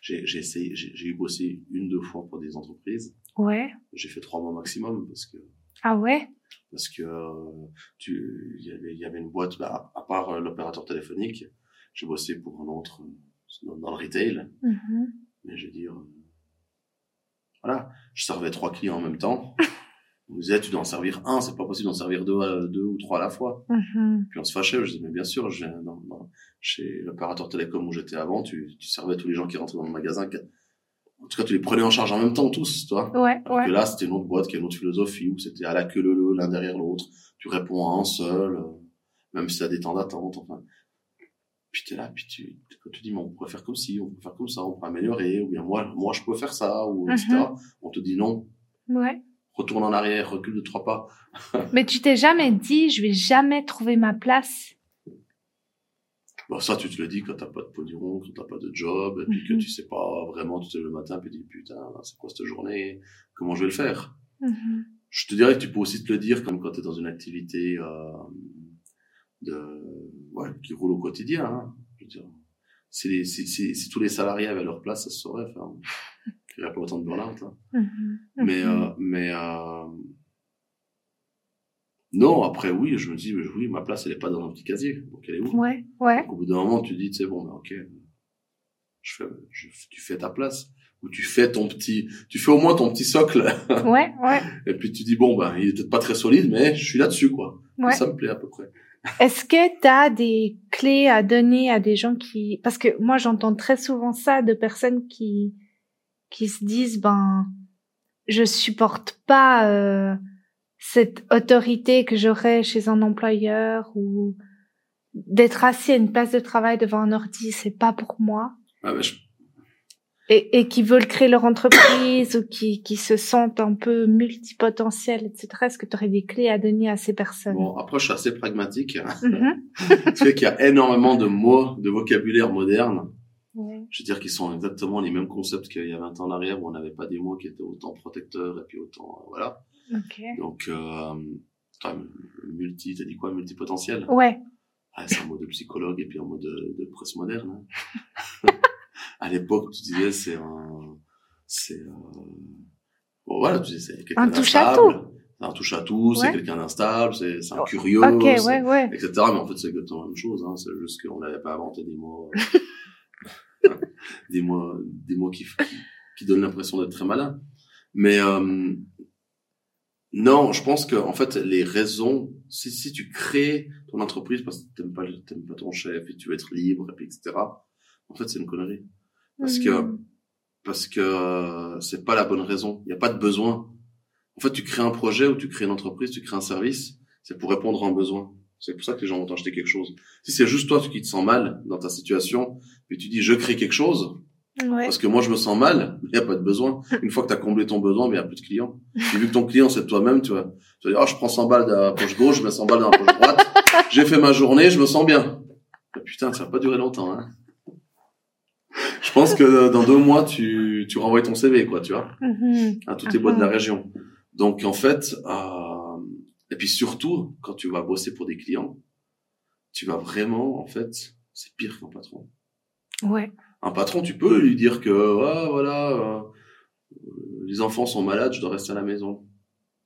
j'ai j'ai essayé j'ai j'ai eu bossé une deux fois pour des entreprises. Ouais. J'ai fait trois mois maximum parce que Ah ouais? parce que euh, tu il y avait y avait une boîte bah, à, part euh, l'opérateur téléphonique j'ai bossé pour un autre euh, dans, dans le retail Mhm. mais je veux dire voilà je servais trois clients en même temps on me disait tu dois en servir un c'est pas possible d'en servir deux à- deux ou trois à la fois Mhm. puis on se fâchait je disais mais bien sûr je chez l'opérateur télécom où j'étais avant tu, tu servais tous les gens qui rentraient dans le magasin en tout cas tu les prenais en charge en même temps tous toi Ouais, alors ouais. que là, c'était une autre boîte qui a une autre philosophie où c'était à la queue leu, l'un derrière l'autre. Tu réponds à un seul, euh, même si t'as des temps d'attente, enfin. Puis t'es là, puis tu, tu dis, mais on pourrait faire comme ci, on peut faire comme ça, on pourrait améliorer, ou bien moi, moi, je peux faire ça, ou etc. Mhm. On te dit non. Ouais. Retourne en arrière, recule de trois pas. Mais tu t'es jamais dit, je vais jamais trouver ma place. Bon, ça, tu te le dis quand t'as pas de pognon, quand t'as pas de job, et puis Mhm. que tu sais pas vraiment, tu te lèves le matin, puis tu dis, putain, c'est quoi cette journée? Comment je vais le faire? Mhm. je te dirais que tu peux aussi te le dire comme quand tu es dans une activité euh, de ouais, qui roule au quotidien. Hein. Je veux dire, si, les, si, si, si tous les salariés avaient leur place, ça se saurait. Enfin, il n'y pas autant de burn-out. hein. Mhm. Mais, Mhm. euh, mais, euh, non, après, oui, je me dis, oui, ma place, elle est pas dans un petit casier. Donc, elle est où? Ouais, ouais. Donc, au bout d'un moment, tu dis, c'est bon, ben, ok, je fais, je, tu fais ta place. Ou tu fais ton petit, tu fais au moins ton petit socle. Ouais, ouais. Et puis tu dis, bon, ben, il est peut-être pas très solide, mais je suis là-dessus, quoi. Ouais. Ça me plaît à peu près. Est-ce que tu as des clés à donner à des gens qui parce que moi j'entends très souvent ça de personnes qui qui se disent ben je supporte pas euh, cette autorité que j'aurais chez un employeur ou d'être assis à une place de travail devant un ordi, c'est pas pour moi. Ah, je- Et, et qui veulent créer leur entreprise ou qui, qui se sentent un peu multipotentiels, etc. Est-ce que tu aurais des clés à donner à ces personnes? Bon, après, je suis assez pragmatique. Mhm. tu sais qu'il y a énormément de mots, de vocabulaire moderne. Ouais. Je veux dire qu'ils sont exactement les mêmes concepts qu'il y a 20 ans en arrière où on n'avait pas des mots qui étaient autant protecteurs et puis autant, euh, voilà. Ok. Donc, euh, multi, t'as dit quoi, multipotentiel? Ouais. Ah, c'est un mot de psychologue et puis un mot de, de presse moderne. hein. à l'époque, tu disais, c'est un, c'est, euh, bon, voilà, tu disais, c'est quelqu'un Un touche à d'instable. C'est un touche à tout, c'est Ouais. quelqu'un d'instable, c'est, c'est un Oh, curieux. Ok, c'est- ouais, ouais. etc. Mais en fait, c'est exactement la même chose. Hein. C'est juste qu'on n'avait pas inventé des mots, euh, des mots, des mots qui, qui, qui donnent l'impression d'être très malin. Mais euh, non, je pense que en fait, les raisons, si, si tu crées ton entreprise parce que t'aimes pas, t'aimes pas ton chef et tu veux être libre et puis etc. En fait, c'est une connerie parce que Mhm. parce que c'est pas la bonne raison. Il n'y a pas de besoin. En fait, tu crées un projet ou tu crées une entreprise, tu crées un service, c'est pour répondre à un besoin. C'est pour ça que les gens vont t'acheter quelque chose. Si c'est juste toi qui te sens mal dans ta situation, puis tu dis je crée quelque chose, Ouais. parce que moi je me sens mal, il n'y a pas de besoin. Une fois que tu as comblé ton besoin, mais il n'y a plus de clients. Et vu que ton client c'est toi-même, tu vois, tu vas dire oh, je prends 100 balles dans la poche gauche, je mets 100 balles dans la poche droite, j'ai fait ma journée, je me sens bien. Mais putain, ça va pas durer longtemps. Hein. Je pense que dans deux mois, tu, tu renvoies ton CV, quoi, tu vois Mhm. à tous tes boîtes de la région. Donc en fait, euh, et puis surtout quand tu vas bosser pour des clients, tu vas vraiment, en fait, c'est pire qu'un patron. Ouais. Un patron, tu peux lui dire que ah, voilà, euh, les enfants sont malades, je dois rester à la maison.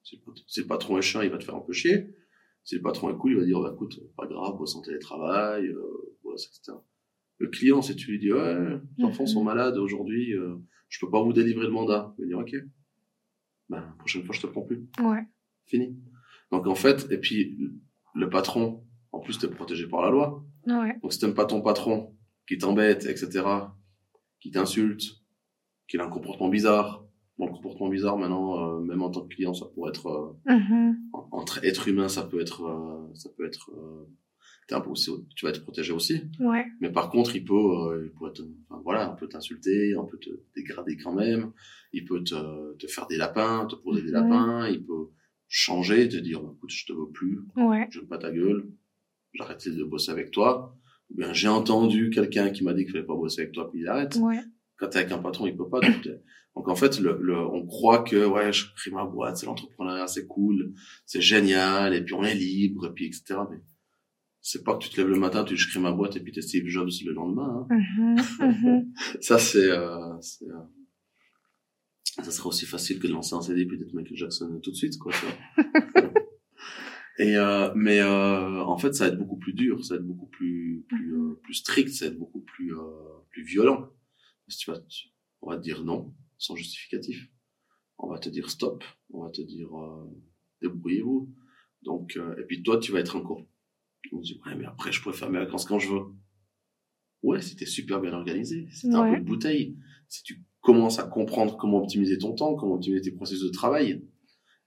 Si le, patron est chiant, il va te faire un peu chier. Si le patron est cool, il va dire bah, écoute, pas grave, bosse en télétravail, euh, bosse, etc. Le client, si tu lui dis ouais, les enfants Mhm. sont malades aujourd'hui, euh, je peux pas vous délivrer le mandat, il va dire ok. Ben, la prochaine fois, je te prends plus. Ouais. Fini. Donc en fait, et puis le patron, en plus, t'es protégé par la loi. Ouais. Donc si t'aimes pas ton patron, qui t'embête, etc., qui t'insulte, qu'il a un comportement bizarre, bon, le comportement bizarre maintenant, euh, même en tant que client, ça pourrait être euh, Mhm. en- entre être humain, ça peut être, euh, ça peut être, euh, t'es un peu aussi- tu vas être protégé aussi. Ouais. Mais par contre, il peut, euh, il peut te, enfin, voilà, un peu t'insulter, un peu te dégrader quand même. Il peut te, te faire des lapins, te poser des lapins. Il peut changer, te dire, écoute, je te veux plus, Ouais. j'aime pas ta gueule, j'arrête de bosser avec toi. Ou bien j'ai entendu quelqu'un qui m'a dit qu'il fallait pas bosser avec toi, puis il arrête. Ouais. Quand t'es avec un patron, il peut pas. Donc, donc en fait, le, le, on croit que ouais, je crée ma boîte, c'est l'entrepreneuriat, c'est cool, c'est génial, et puis on est libre, et puis etc. Mais c'est pas que tu te lèves le matin, tu je crée ma boîte, et puis t'es Steve Jobs le lendemain. hein. Mhm. Mhm. Ça c'est, euh, c'est, euh, ça serait aussi facile que de lancer un CD puis d'être Michael Jackson tout de suite, quoi. tu vois. Et euh, mais euh, en fait, ça va être beaucoup plus dur, ça va être beaucoup plus plus, euh, plus strict, ça va être beaucoup plus euh, plus violent. Parce que tu vas, tu- on va te dire non sans justificatif. On va te dire stop. On va te dire euh, débrouillez-vous. Donc euh, et puis toi, tu vas être encore. On dit ouais, mais après, je pourrais faire mes vacances quand je veux. Ouais, t'es super bien organisé, si t'as un Ouais. peu de bouteille, si tu commences à comprendre comment optimiser ton temps, comment optimiser tes processus de travail.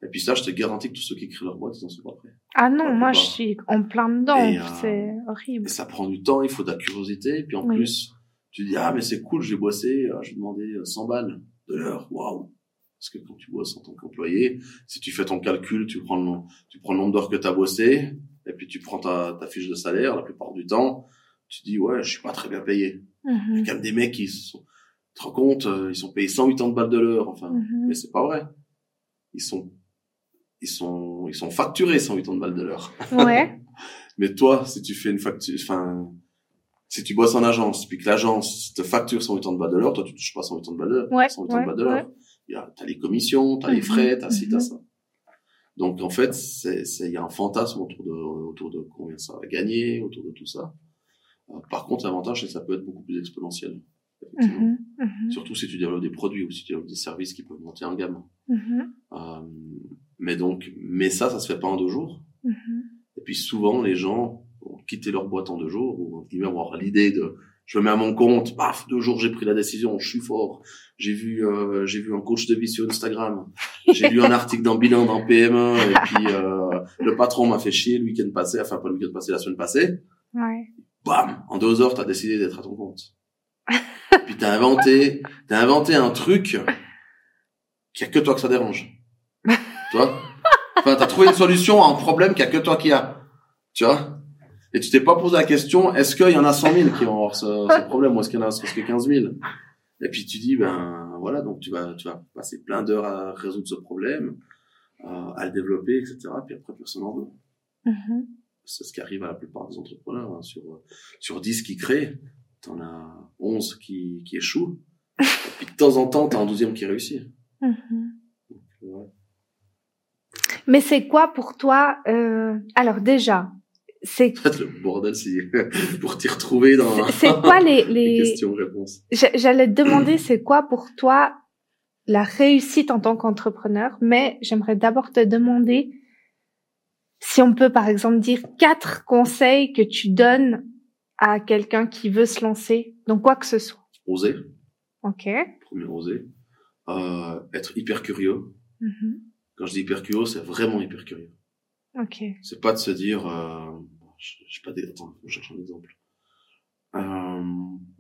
Et puis ça, je te garantis que tous ceux qui créent leur boîte, ils en sont pas prêts. Ah non, moi je suis en plein dedans. Et, euh, C'est horrible. Et ça prend du temps, il faut de la curiosité. Et puis en Oui. plus, tu dis, ah, mais c'est cool, j'ai bossé, euh, j'ai demandé euh, 100 balles de l'heure. Waouh! Parce que quand tu bosses en tant qu'employé, si tu fais ton calcul, tu prends le, tu prends le nombre d'heures que tu as bossé, et puis tu prends ta, ta fiche de salaire, la plupart du temps, tu dis, ouais, je suis pas très bien payé. Il y a Mhm. quand même des mecs qui se sont, tu te rends compte, euh, ils sont payés 180 balles de l'heure, enfin. Mhm. Mais c'est pas vrai. Ils sont, ils sont, ils sont facturés 180 balles de l'heure. Ouais. Mais toi, si tu fais une facture, enfin, si tu bosses en agence, puis que l'agence te facture 180 balles de l'heure, toi, tu touches pas 180 balles de l'heure. Ouais, 180 ouais, balles de l'heure. A, t'as les commissions, t'as les Mhm, frais, t'as ci, t'as mhm. ça. Donc en fait, c'est il y a un fantasme autour de autour de combien ça va gagner, autour de tout ça. Euh, par contre, l'avantage c'est que ça peut être beaucoup plus exponentiel. Mhm, Surtout si tu développes des produits ou si tu développes des services qui peuvent monter en gamme. mhm, Euh, mais donc, mais ça, ça se fait pas en deux jours. mhm. Et puis souvent, les gens vont quitter leur boîte en deux jours ou guillemets avoir l'idée de je me mets à mon compte, paf, deux jours j'ai pris la décision, je suis fort. J'ai vu euh, j'ai vu un coach de vie sur Instagram, j'ai lu un article dans Bilan dans PME et puis euh, le patron m'a fait chier le week-end passé, enfin pas le week-end passé, la semaine passée. Ouais. Bam, en deux heures t'as décidé d'être à ton compte. puis t'as inventé t'as inventé un truc qu'il y a que toi que ça dérange. tu vois Enfin, t'as trouvé une solution à un problème qu'il y a que toi qui a. Tu vois Et tu t'es pas posé la question, est-ce qu'il y en a 100 000 qui vont avoir ce, ce problème ou est-ce qu'il y en a presque 15 000 Et puis tu dis, ben voilà, donc tu vas, tu vas passer plein d'heures à résoudre ce problème, à, à le développer, etc. Puis après, personne n'en veut. Mhm. C'est ce qui arrive à la plupart des entrepreneurs. hein. Sur, sur 10 qui créent, t'en as 11 qui, qui échouent. Et puis de temps en temps, t'as un douzième qui réussit. Mhm. Ouais. Mais c'est quoi pour toi euh... Alors déjà, c'est En fait, le bordel, c'est pour t'y retrouver dans c'est- quoi les les les questions-réponses. J'a- J'allais te demander c'est quoi pour toi la réussite en tant qu'entrepreneur, mais j'aimerais d'abord te demander si on peut par exemple dire quatre conseils que tu donnes à quelqu'un qui veut se lancer, donc quoi que ce soit. Oser, Ok. premier oser. Euh, être hyper curieux. Mhm. Quand je dis hyper curieux, c'est vraiment hyper curieux. Ok. C'est pas de se dire, euh, je je sais pas des, attends, je cherche un exemple. Euh,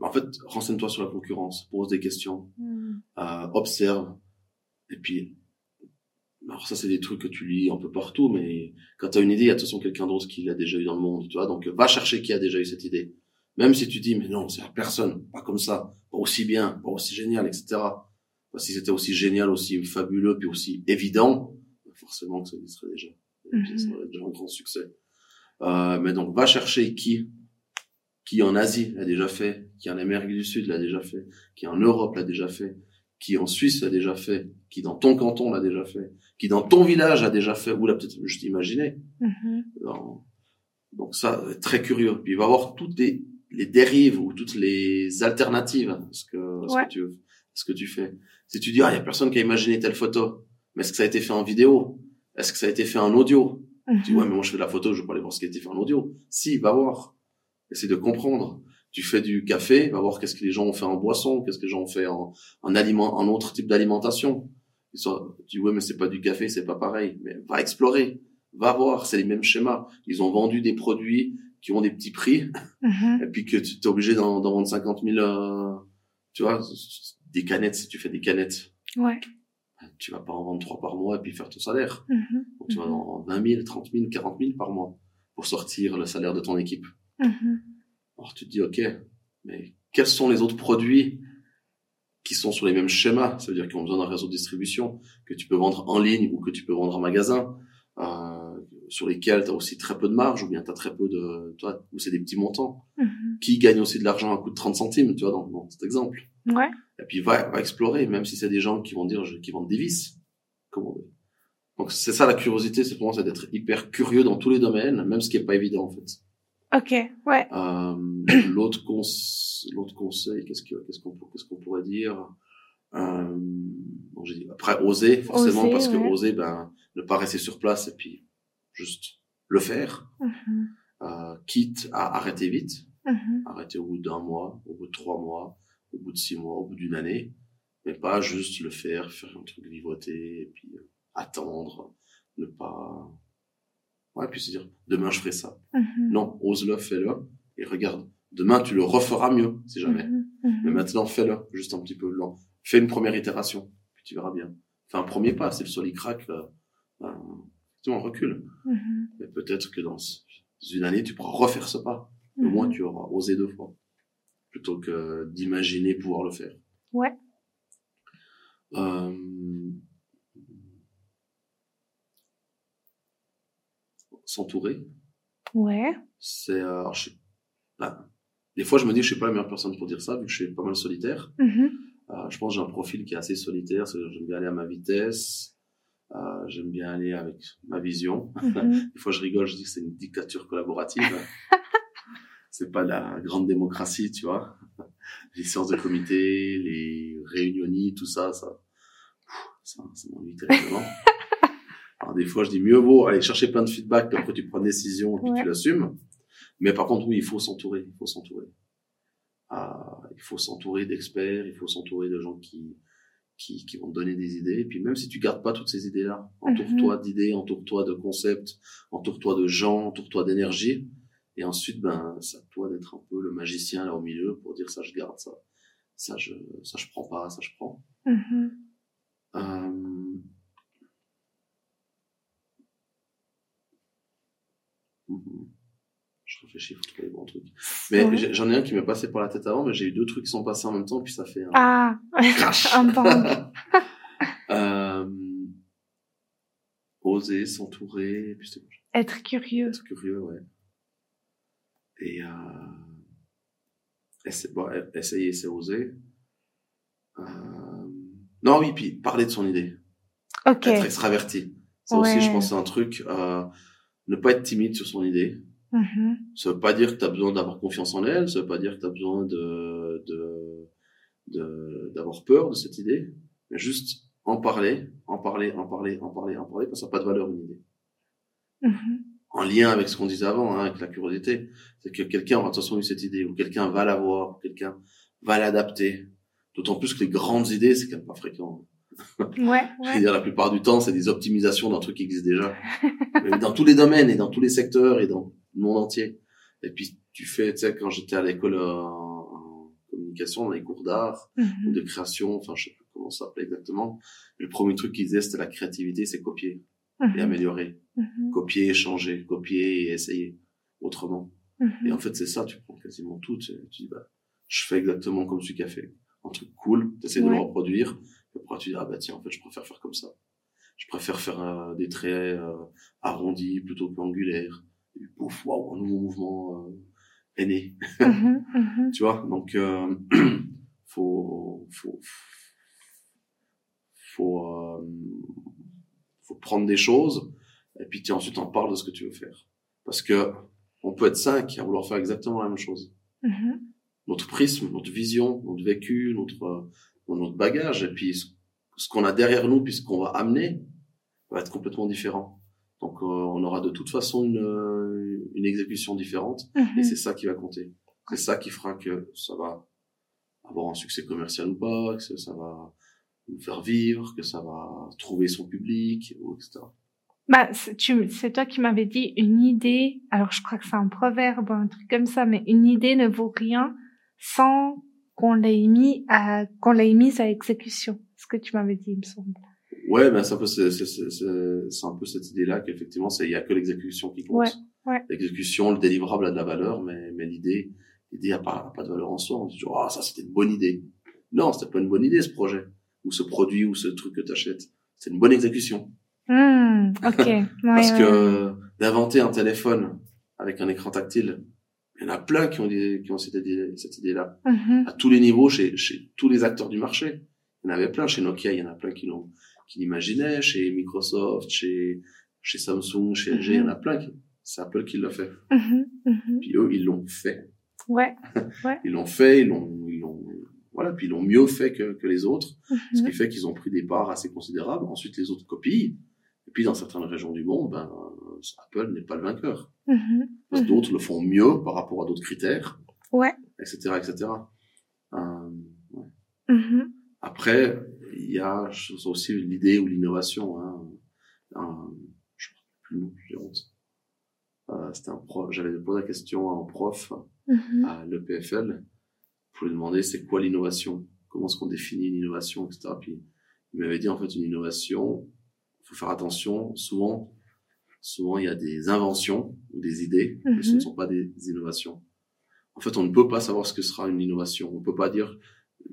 en fait, renseigne-toi sur la concurrence, pose des questions, euh, observe, et puis, alors ça c'est des trucs que tu lis un peu partout, mais quand tu as une idée, il y a de toute façon quelqu'un d'autre qui l'a déjà eu dans le monde, tu vois, donc va chercher qui a déjà eu cette idée. Même si tu dis, mais non, c'est à personne, pas comme ça, pas aussi bien, pas aussi génial, etc. Bah, si c'était aussi génial, aussi fabuleux, puis aussi évident, bah, forcément que ça existerait déjà. Ça Mhm. aurait déjà un grand succès. Euh, mais donc, va chercher qui, qui en Asie l'a déjà fait, qui en Amérique du Sud l'a déjà fait, qui en Europe l'a déjà fait, qui en Suisse l'a déjà fait, qui dans ton canton l'a déjà fait, qui dans ton village l'a déjà fait, ou l'a peut-être juste imaginé. Alors, Donc ça, très curieux. Puis il va voir toutes les, les dérives ou toutes les alternatives à ce que, à ce Ouais. que tu, à ce que tu fais. Si tu dis, ah, il y a personne qui a imaginé telle photo. Mais est-ce que ça a été fait en vidéo? Est-ce que ça a été fait en audio? Tu dis, ouais, mais moi, je fais de la photo, je veux pas aller voir ce qui a été fait en audio. Si, va voir. Essaye de comprendre. Tu fais du café, va voir qu'est-ce que les gens ont fait en boisson, qu'est-ce que les gens ont fait en, en aliment, en autre type d'alimentation. Tu dis, ouais, mais c'est pas du café, c'est pas pareil. Mais va explorer. Va voir, c'est les mêmes schémas. Ils ont vendu des produits qui ont des petits prix, Mhm. et puis que tu es obligé d'en vendre 50 000, euh, tu vois, des canettes, si tu fais des canettes, Ouais. tu vas pas en vendre trois par mois et puis faire ton salaire. Mhm. Donc, tu vas en vendre 20 000, 30 000, 40 000 par mois pour sortir le salaire de ton équipe. Mhm. Alors tu te dis, ok, mais quels sont les autres produits qui sont sur les mêmes schémas? Ça veut dire qu'ils ont besoin d'un réseau de distribution que tu peux vendre en ligne ou que tu peux vendre en magasin, euh, sur lesquels tu as aussi très peu de marge ou bien tu as très peu de... Toi, ou c'est des petits montants. Mhm. Qui gagne aussi de l'argent à coût de 30 centimes, tu vois, dans, dans cet exemple? Ouais. Et puis va, va explorer, même si c'est des gens qui vont dire, je- qui vendent des vis. Comment Donc c'est ça la curiosité, c'est pour moi, c'est d'être hyper curieux dans tous les domaines, même ce qui est pas évident en fait. Ok. Ouais. Euh, l'autre cons l'autre conseil, qu'est-ce que qu'est-ce qu'on qu'est-ce qu'on pourrait dire? Euh, bon, j'ai dit après oser forcément Oser, parce que oser ben ne pas rester sur place et puis juste le faire Mhm. euh, quitte à arrêter vite Mhm. arrêter au bout d'un mois au bout de trois mois au bout de six mois au bout d'une année mais pas juste le faire faire un truc vivoter et puis euh, attendre ne pas ouais puis se dire demain je ferai ça Mhm. non, ose-le, fais-le, et regarde. Demain, tu le referas mieux, si jamais. Mhm. Mhm. Mais maintenant, fais-le, juste un petit peu lent. Fais une première itération, puis tu verras bien. Fais un premier pas, si le sol il craque, là, ben, tu vois, on recule. Mais peut-être que dans une année, tu pourras refaire ce pas. Au moins, tu auras osé deux fois. Plutôt que d'imaginer pouvoir le faire. Ouais. Euh... S'entourer. Ouais. c'est euh, bah, des fois je me dis je suis pas la meilleure personne pour dire ça vu que je suis pas mal solitaire Mhm. Euh, je pense que j'ai un profil qui est assez solitaire c'est-à-dire que j'aime bien aller à ma vitesse Euh, J'aime bien aller avec ma vision. Mhm. Des fois, je rigole, je dis que c'est une dictature collaborative. c'est pas la grande démocratie, tu vois. Les séances de comité, les réunions, tout ça, ça, ça, ça m'ennuie terriblement. Alors, des fois, je dis mieux vaut aller chercher plein de feedback, puis après tu prends une décision, et puis Ouais. tu l'assumes. Mais par contre, oui, il faut s'entourer, il faut s'entourer. Euh, il faut s'entourer d'experts, il faut s'entourer de gens qui, qui, qui vont te donner des idées. Et puis même si tu gardes pas toutes ces idées-là, entoure-toi d'idées, entoure-toi de concepts, entoure-toi de gens, entoure-toi d'énergie. Et ensuite, ben, c'est à toi d'être un peu le magicien là au milieu pour dire ça je garde, ça, ça je, ça je prends pas, ça je prends. Mhm. Euh... mhm. Je réfléchis, faut trouver les bons trucs. Mais Ouais. j'en ai un qui m'est passé par la tête avant, mais j'ai eu deux trucs qui sont passés en même temps, puis ça fait un Ah, un bang. euh... Oser, s'entourer, puis c'était Être curieux. être curieux, ouais. Et euh... essa- bon, e- essayer, c'est oser. Euh... Non, oui, puis parler de son idée. Ok. Être extraverti. Ça Ouais. aussi, je pense, c'est un truc. Euh... Ne pas être timide sur son idée. Mhm. Ça veut pas dire que tu as besoin d'avoir confiance en elle. Ça veut pas dire que tu as besoin de de de- d'avoir peur de cette idée. Mais juste en parler, en parler, en parler, en parler, en parler, parce que ça n'a pas de valeur une idée. Mhm. en lien avec ce qu'on disait avant, hein, avec la curiosité, c'est que quelqu'un aura de toute façon eu cette idée, ou quelqu'un va l'avoir, ou quelqu'un va l'adapter. D'autant plus que les grandes idées, c'est quand même pas fréquent. Ouais, Je veux dire, la plupart du temps, c'est des optimisations d'un truc qui existe déjà. Dans tous les domaines, et dans tous les secteurs, et dans le monde entier. Et puis, tu fais, tu sais, quand j'étais à l'école euh, en communication, dans les cours d'art, ou Mhm. de création, enfin, je sais plus comment ça s'appelait exactement, le premier truc qu'ils disaient, c'était la créativité, c'est copier et Mhm. améliorer. Mhm. Copier, changer, copier et essayer autrement. Mhm. Et en fait, c'est ça, tu prends quasiment tout. Tu, tu dis, bah, je fais exactement comme celui qui a fait un truc cool, tu essaies de le reproduire. Et après, tu dis, ah bah tiens, en fait, je préfère faire comme ça. Je préfère faire euh, des traits euh, arrondis plutôt qu'angulaires. Pouf, waouh, un nouveau mouvement euh, est né. Mhm. Mhm. Tu vois, donc, euh, faut, faut, faut, euh, faut prendre des choses et puis tu ensuite en parles de ce que tu veux faire. Parce que on peut être cinq à vouloir faire exactement la même chose. Mhm. Notre prisme, notre vision, notre vécu, notre, notre bagage et puis ce, ce qu'on a derrière nous puis ce qu'on va amener va être complètement différent. Donc euh, on aura de toute façon une, euh, une exécution différente et Mhm. c'est ça qui va compter. C'est ça qui fera que ça va avoir un succès commercial ou pas, que ça, va nous faire vivre, que ça va trouver son public, etc. Bah, c'est toi qui m'avais dit une idée. Alors, je crois que c'est un proverbe, un truc comme ça, mais une idée ne vaut rien sans qu'on l'ait mis à, qu'on l'ait mise à exécution. Ce que tu m'avais dit, il me semble. Ouais, ben c'est un peu, c'est, un peu cette idée-là qu'effectivement, c'est, il y a que l'exécution qui compte. Ouais, ouais. L'exécution, le délivrable a de la valeur, mais, mais l'idée, l'idée a pas, a pas de valeur en soi. On dit toujours, ah, ça, c'était une bonne idée. Non, c'était pas une bonne idée, ce projet. Ou ce produit, ou ce truc que t'achètes. C'est une bonne exécution. Hmm, ok. Ouais, Parce que d'inventer un téléphone avec un écran tactile, il y en a plein qui ont, des, qui ont cette idée- cette idée-là. Mhm. À tous les niveaux, chez, chez tous les acteurs du marché. Il y en avait plein. Chez Nokia, il y en a plein qui l'ont, qui l'imaginaient. Chez Microsoft, chez, chez Samsung, chez LG, il y en a plein qui, c'est Apple qui l'a fait. Mhm, mhm. Puis eux, ils l'ont fait. Ouais. Ils l'ont fait, ils l'ont, ils l'ont, voilà, puis ils l'ont mieux fait que, que les autres. Ce Mhm. qui fait qu'ils ont pris des parts assez considérables. Ensuite, les autres copient. Et puis, dans certaines régions du monde, ben, Apple n'est pas le vainqueur. Mhm. Parce que Mhm. d'autres le font mieux par rapport à d'autres critères, Ouais. etc., etc. Euh, ouais. Mhm. Après, il y a aussi l'idée ou l'innovation. Hein. Un, je ne sais plus le nom, j'ai honte. Euh, c'était un prof, j'avais posé la question à un prof Mhm. à l'EPFL pour lui demander c'est quoi l'innovation, comment est-ce qu'on définit une innovation, etc. Puis il m'avait dit en fait une innovation, il faut faire attention, souvent, souvent il y a des inventions ou des idées, mais ce ne Mhm. sont pas des innovations. En fait, on ne peut pas savoir ce que sera une innovation. On peut pas dire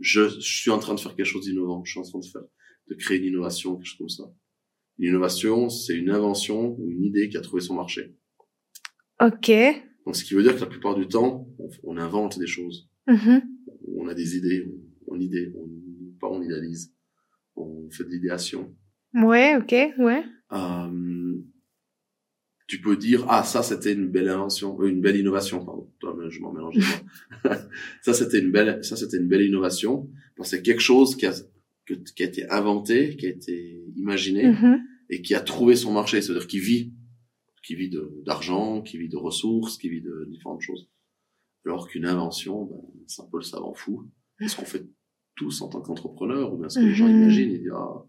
je, je suis en train de faire quelque chose d'innovant, je suis en train de faire de créer une innovation, quelque chose comme ça. Une innovation, c'est une invention ou une idée qui a trouvé son marché. Ok. Donc, ce qui veut dire que la plupart du temps, on, on invente des choses. Mhm. On a des idées, on, on idée, on, pas on idéalise, on fait de l'idéation. Ouais, ok, ouais. Euh, tu peux dire ah ça c'était une belle invention, euh, une belle innovation pardon. Toi, je m'en mélange. ça c'était une belle, ça c'était une belle innovation. C'est quelque chose qui a qui a été inventé, qui a été imaginé Mhm. et qui a trouvé son marché, c'est-à-dire qui vit, qui vit d'argent, qui vit de ressources, qui vit de différentes choses. Alors qu'une invention, ben, c'est un peu le savant fou. C'est ce qu'on fait tous en tant qu'entrepreneur, ou bien ce que les gens Mhm. imaginent, disent ah,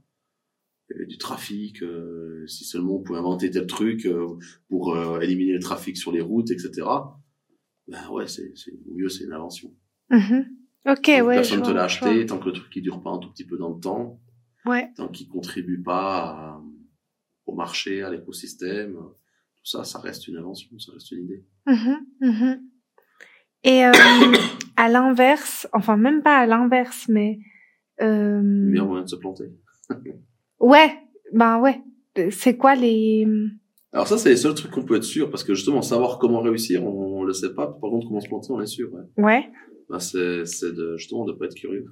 il y avait du trafic, euh, si seulement on pouvait inventer tel truc euh, pour euh, éliminer le trafic sur les routes, etc. Ben ouais, c'est au mieux c'est une invention. Mhm. Ok, Tant que ouais. personne je te l'a acheté, tant que le truc qui dure pas un tout petit peu dans le temps, Ouais. tant qu'il contribue pas à- au marché, à l'écosystème, tout ça, ça reste une invention, ça reste une idée. Mhm, mhm. Et euh, à l'inverse, enfin même pas à l'inverse, mais euh, Le meilleur moyen de se planter. ouais, ben ouais. C'est quoi les Alors ça, c'est les seuls trucs qu'on peut être sûr, parce que justement, savoir comment réussir, on, on le sait pas. Par contre, comment se planter, on est sûr. Ouais. Ouais. Ben, c'est c'est de justement de pas être curieux.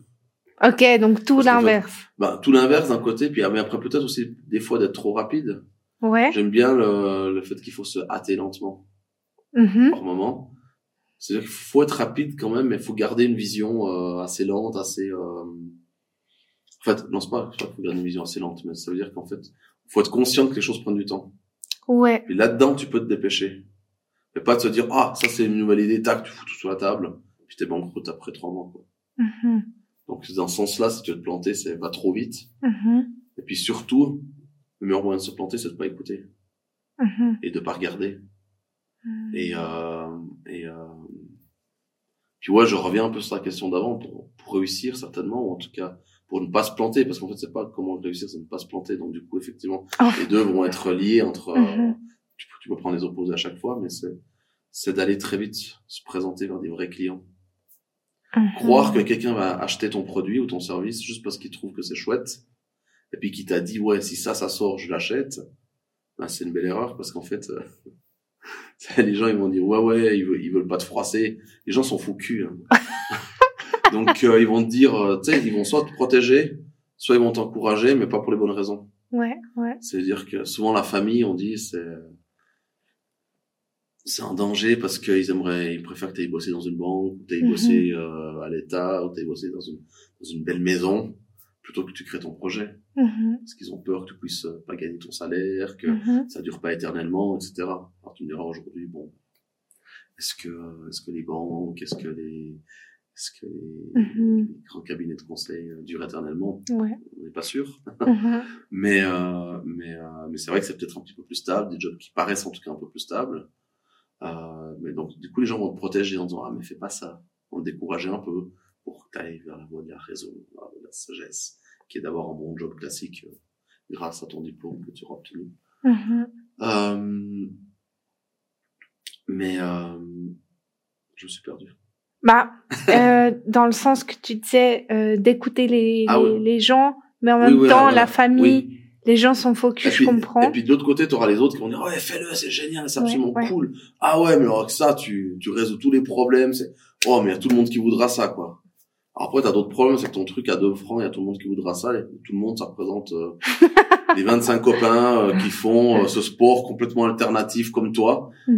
Ok, donc tout Parce l'inverse. Ben, tout l'inverse d'un côté, puis ah, mais après peut-être aussi des fois d'être trop rapide. Ouais. J'aime bien le, le fait qu'il faut se hâter lentement Mhm. par moment. C'est-à-dire qu'il faut être rapide quand même, mais il faut garder une vision euh, assez lente, assez. Euh... En fait, non, c'est pas, qu'il faut garder une vision assez lente, mais ça veut dire qu'en fait, faut être conscient que les choses prennent du temps. Ouais. Et là-dedans, tu peux te dépêcher. Mais pas de se dire, ah, ça c'est une nouvelle idée, tac, tu fous tout sur la table, puis t'es banqueroute après trois mois, quoi. Mhm. Donc, dans ce sens-là, si tu veux te planter, c'est pas trop vite. Mhm. Et puis surtout, le meilleur moyen de se planter, c'est de pas écouter. Mhm. Et de pas regarder. Mhm. Et, euh, et, euh, puis ouais, je reviens un peu sur la question d'avant, pour, pour réussir certainement, ou en tout cas, pour ne pas se planter, parce qu'en fait, c'est pas comment réussir, c'est ne pas se planter. Donc, du coup, effectivement, Oh. les deux vont être liés entre, euh, Mhm. tu, peux- tu peux prendre les opposés à chaque fois, mais c'est, c'est d'aller très vite se présenter vers des vrais clients. Mhm. Croire que quelqu'un va acheter ton produit ou ton service juste parce qu'il trouve que c'est chouette, et puis qu'il t'a dit, ouais, si ça, ça sort, je l'achète, ben, c'est une belle erreur, parce qu'en fait, euh, les gens, ils vont dire, ouais, ouais, ils veulent, ils veulent pas te froisser. Les gens sont fous cul. hein. Donc, euh, ils vont te dire, euh, tu sais, ils vont soit te protéger, soit ils vont t'encourager, mais pas pour les bonnes raisons. Ouais, ouais. C'est-à-dire que souvent la famille, on dit, c'est c'est un danger parce qu'ils aimeraient, ils préfèrent que tu ailles bosser dans une banque, ou tu ailles Mhm. bosser euh, à l'État, ou tu ailles bosser dans une, dans une belle maison, plutôt que tu crées ton projet. Mhm. Parce qu'ils ont peur que tu puisses euh, pas gagner ton salaire, que Mhm. ça dure pas éternellement, etc. Alors tu me diras aujourd'hui, bon, est-ce que, est-ce que les banques, est-ce que les, est-ce que les, Mhm. les grands cabinets de conseil euh, durent éternellement? Ouais. On n'est pas sûr. Mhm. Mais, euh, mais, euh, mais c'est vrai que c'est peut-être un petit peu plus stable, des jobs qui paraissent en tout cas un peu plus stables. Euh, mais donc, du coup, les gens vont te protéger en disant, ah, mais fais pas ça. On te décourager un peu pour que tu ailles vers la voie de la raison, voie de la sagesse, qui est d'avoir un bon job classique euh, grâce à ton diplôme que tu auras obtenu. Mhm. Euh, mais, euh, je me suis perdu. Bah, euh, dans le sens que tu disais euh, d'écouter les, Ah les, oui. les gens, mais en Oui, même oui, temps, voilà. la famille, les gens sont focus, Et je puis, comprends. et puis de l'autre côté, tu auras les autres qui vont dire, ouais, fais-le, c'est génial, c'est absolument ouais. cool. Ah ouais, mais alors avec ça, tu, tu résous tous les problèmes. C'est, oh, mais il y a tout le monde qui voudra ça, quoi. Alors après, t'as d'autres problèmes, c'est que ton truc à 2 francs, il y a tout le monde qui voudra ça, et tout le monde, ça représente euh, les 25 copains euh, qui font euh, ce sport complètement alternatif comme toi, Mhm.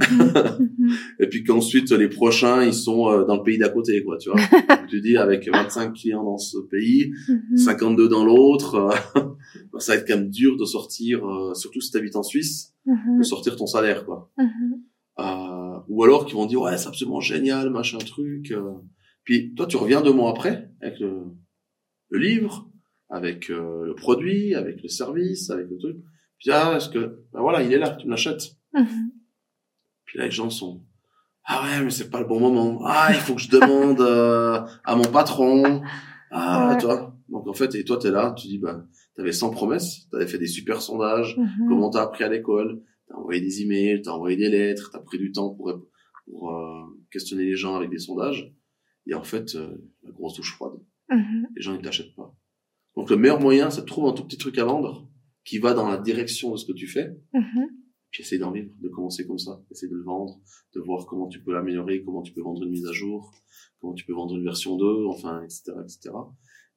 Mhm. et puis qu'ensuite, les prochains, ils sont euh, dans le pays d'à côté, quoi, tu vois. Tu dis, avec 25 clients dans ce pays, Mhm. 52 dans l'autre, ça va être quand même dur de sortir, euh, surtout si t'habites en Suisse, Mhm. de sortir ton salaire, quoi. Mhm. Euh, ou alors qui vont dire ouais c'est absolument génial machin truc puis toi tu reviens deux mois après avec le, le livre avec euh, le produit avec le service avec le truc puis ah est-ce que ben voilà il est là tu me l'achètes Mhm. puis là les gens sont ah ouais mais c'est pas le bon moment ah il faut que je demande euh, à mon patron ah Ouais. toi donc en fait et toi t'es là tu dis bah t'avais 100 promesses t'avais fait des super sondages Mhm. comment t'as appris à l'école, t'as envoyé des emails, t'as envoyé des lettres, t'as pris du temps pour, pour euh, questionner les gens avec des sondages. Et en fait, euh, la grosse douche froide, Mhm. les gens ils t'achètent pas. Donc le meilleur moyen, c'est de trouver un tout petit truc à vendre qui va dans la direction de ce que tu fais, Mhm. puis essayer d'en vivre, de commencer comme ça, essayer de le vendre, de voir comment tu peux l'améliorer, comment tu peux vendre une mise à jour, comment tu peux vendre une version 2, enfin, etc., etc.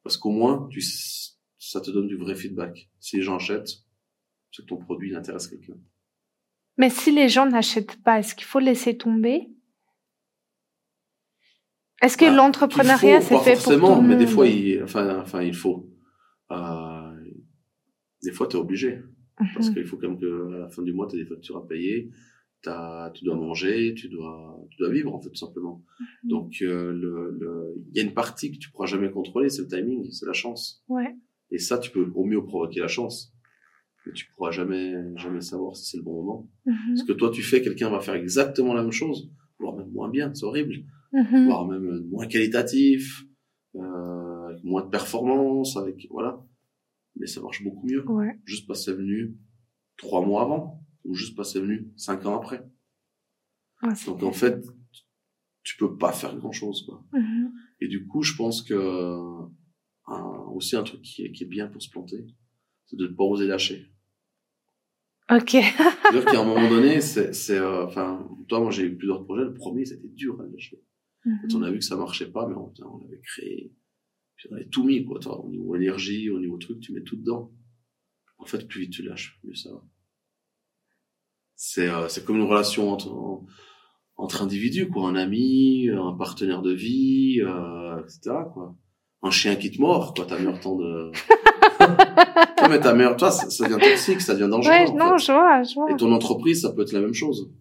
Parce qu'au moins, tu, ça te donne du vrai feedback. Si les gens achètent, c'est que ton produit intéresse quelqu'un. Mais si les gens n'achètent pas, est-ce qu'il faut laisser tomber? Est-ce que Bah, l'entrepreneuriat Il c'est fait pour tout forcément, le mais des monde? fois, il, enfin, enfin, il faut. Euh, des fois, t'es obligé. Parce Mhm. qu'il faut quand même que, à la fin du mois, t'as des factures à payer, t'as, tu dois manger, tu dois, tu dois vivre, en fait, tout simplement. Mhm. Donc, euh, le, le, il y a une partie que tu pourras jamais contrôler, c'est le timing, c'est la chance. Ouais. Et ça, tu peux au mieux provoquer la chance. Mais tu pourras jamais, jamais savoir si c'est le bon moment. Mhm. Ce que toi, tu fais, quelqu'un va faire exactement la même chose, voire même moins bien, c'est horrible Mhm. voire même moins qualitatif, euh, avec moins de performance, avec voilà. Mais ça marche beaucoup mieux. Ouais. Juste parce que c'est venu trois mois avant, ou juste parce que c'est venu cinq ans après. Ouais, Donc en fait, tu peux pas faire grand chose, quoi. Mhm. Et du coup, je pense que un- aussi un truc qui est, qui est bien pour se planter, c'est de ne pas oser lâcher. Ok. C'est-à-dire qu'à un moment donné, c'est, euh, enfin, toi, moi, j'ai eu plusieurs projets. Le premier, c'était dur à lâcher. Quand on a vu que ça marchait pas, mais on, on l'avait créé. On avait tout mis, quoi. Toi, au niveau énergie, au niveau truc, tu mets tout dedans. En fait, plus vite tu lâches, mieux ça va. C'est, euh, c'est comme une relation entre, en- entre individus, quoi. Un ami, un partenaire de vie, euh, etc., quoi. Un chien qui te mord, quoi. T'as meilleur temps de... non, mais t'as meilleur, toi, ça, ça devient toxique, ça devient dangereux. Ouais, non, fait. je vois, je vois. Et ton entreprise, ça peut être la même chose.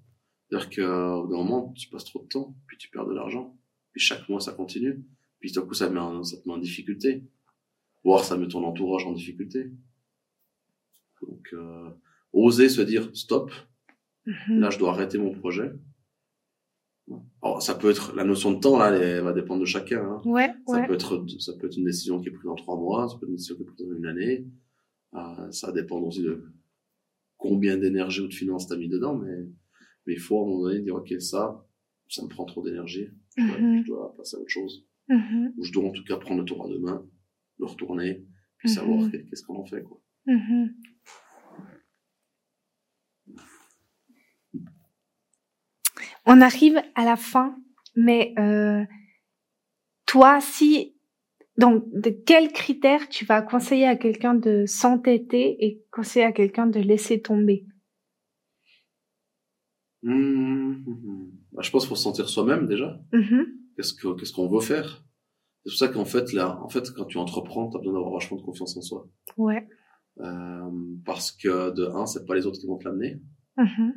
C'est-à-dire qu'au bout d'un moment, tu passes trop de temps, puis tu perds de l'argent, puis chaque mois, ça continue. Puis tout à coup, ça, met en- ça te met en difficulté. Voire ça met ton entourage en difficulté. Donc, euh, oser se dire, stop, Mhm. là, je dois arrêter mon projet. Alors, ça peut être, la notion de temps, là, elle va dépendre de chacun. Hein. Ouais, Ça ouais. peut être, ça peut être une décision qui est prise en trois mois, ça peut être une décision qui est prise en une année. Euh, ça dépend aussi de combien d'énergie ou de finances t'as mis dedans, mais, mais il faut à un moment donné dire, ok, ça, ça me prend trop d'énergie. Mhm. je dois passer à autre chose. Mhm. Ou je dois en tout cas prendre le tour à deux mains, le retourner, puis Mhm. savoir qu'est- qu'est-ce qu'on en fait, quoi. Mhm. On arrive à la fin, mais euh, toi, si donc de quels critères tu vas conseiller à quelqu'un de s'entêter et conseiller à quelqu'un de laisser tomber? Hum, hum, hum. Bah, je pense qu'il faut se sentir soi-même déjà. Qu'est-ce que qu'est-ce qu'on veut faire? C'est pour ça qu'en fait là, en fait, quand tu entreprends, t'as besoin d'avoir vachement de confiance en soi. Ouais. Euh, parce que de un, c'est pas les autres qui vont te l'amener. Mhm.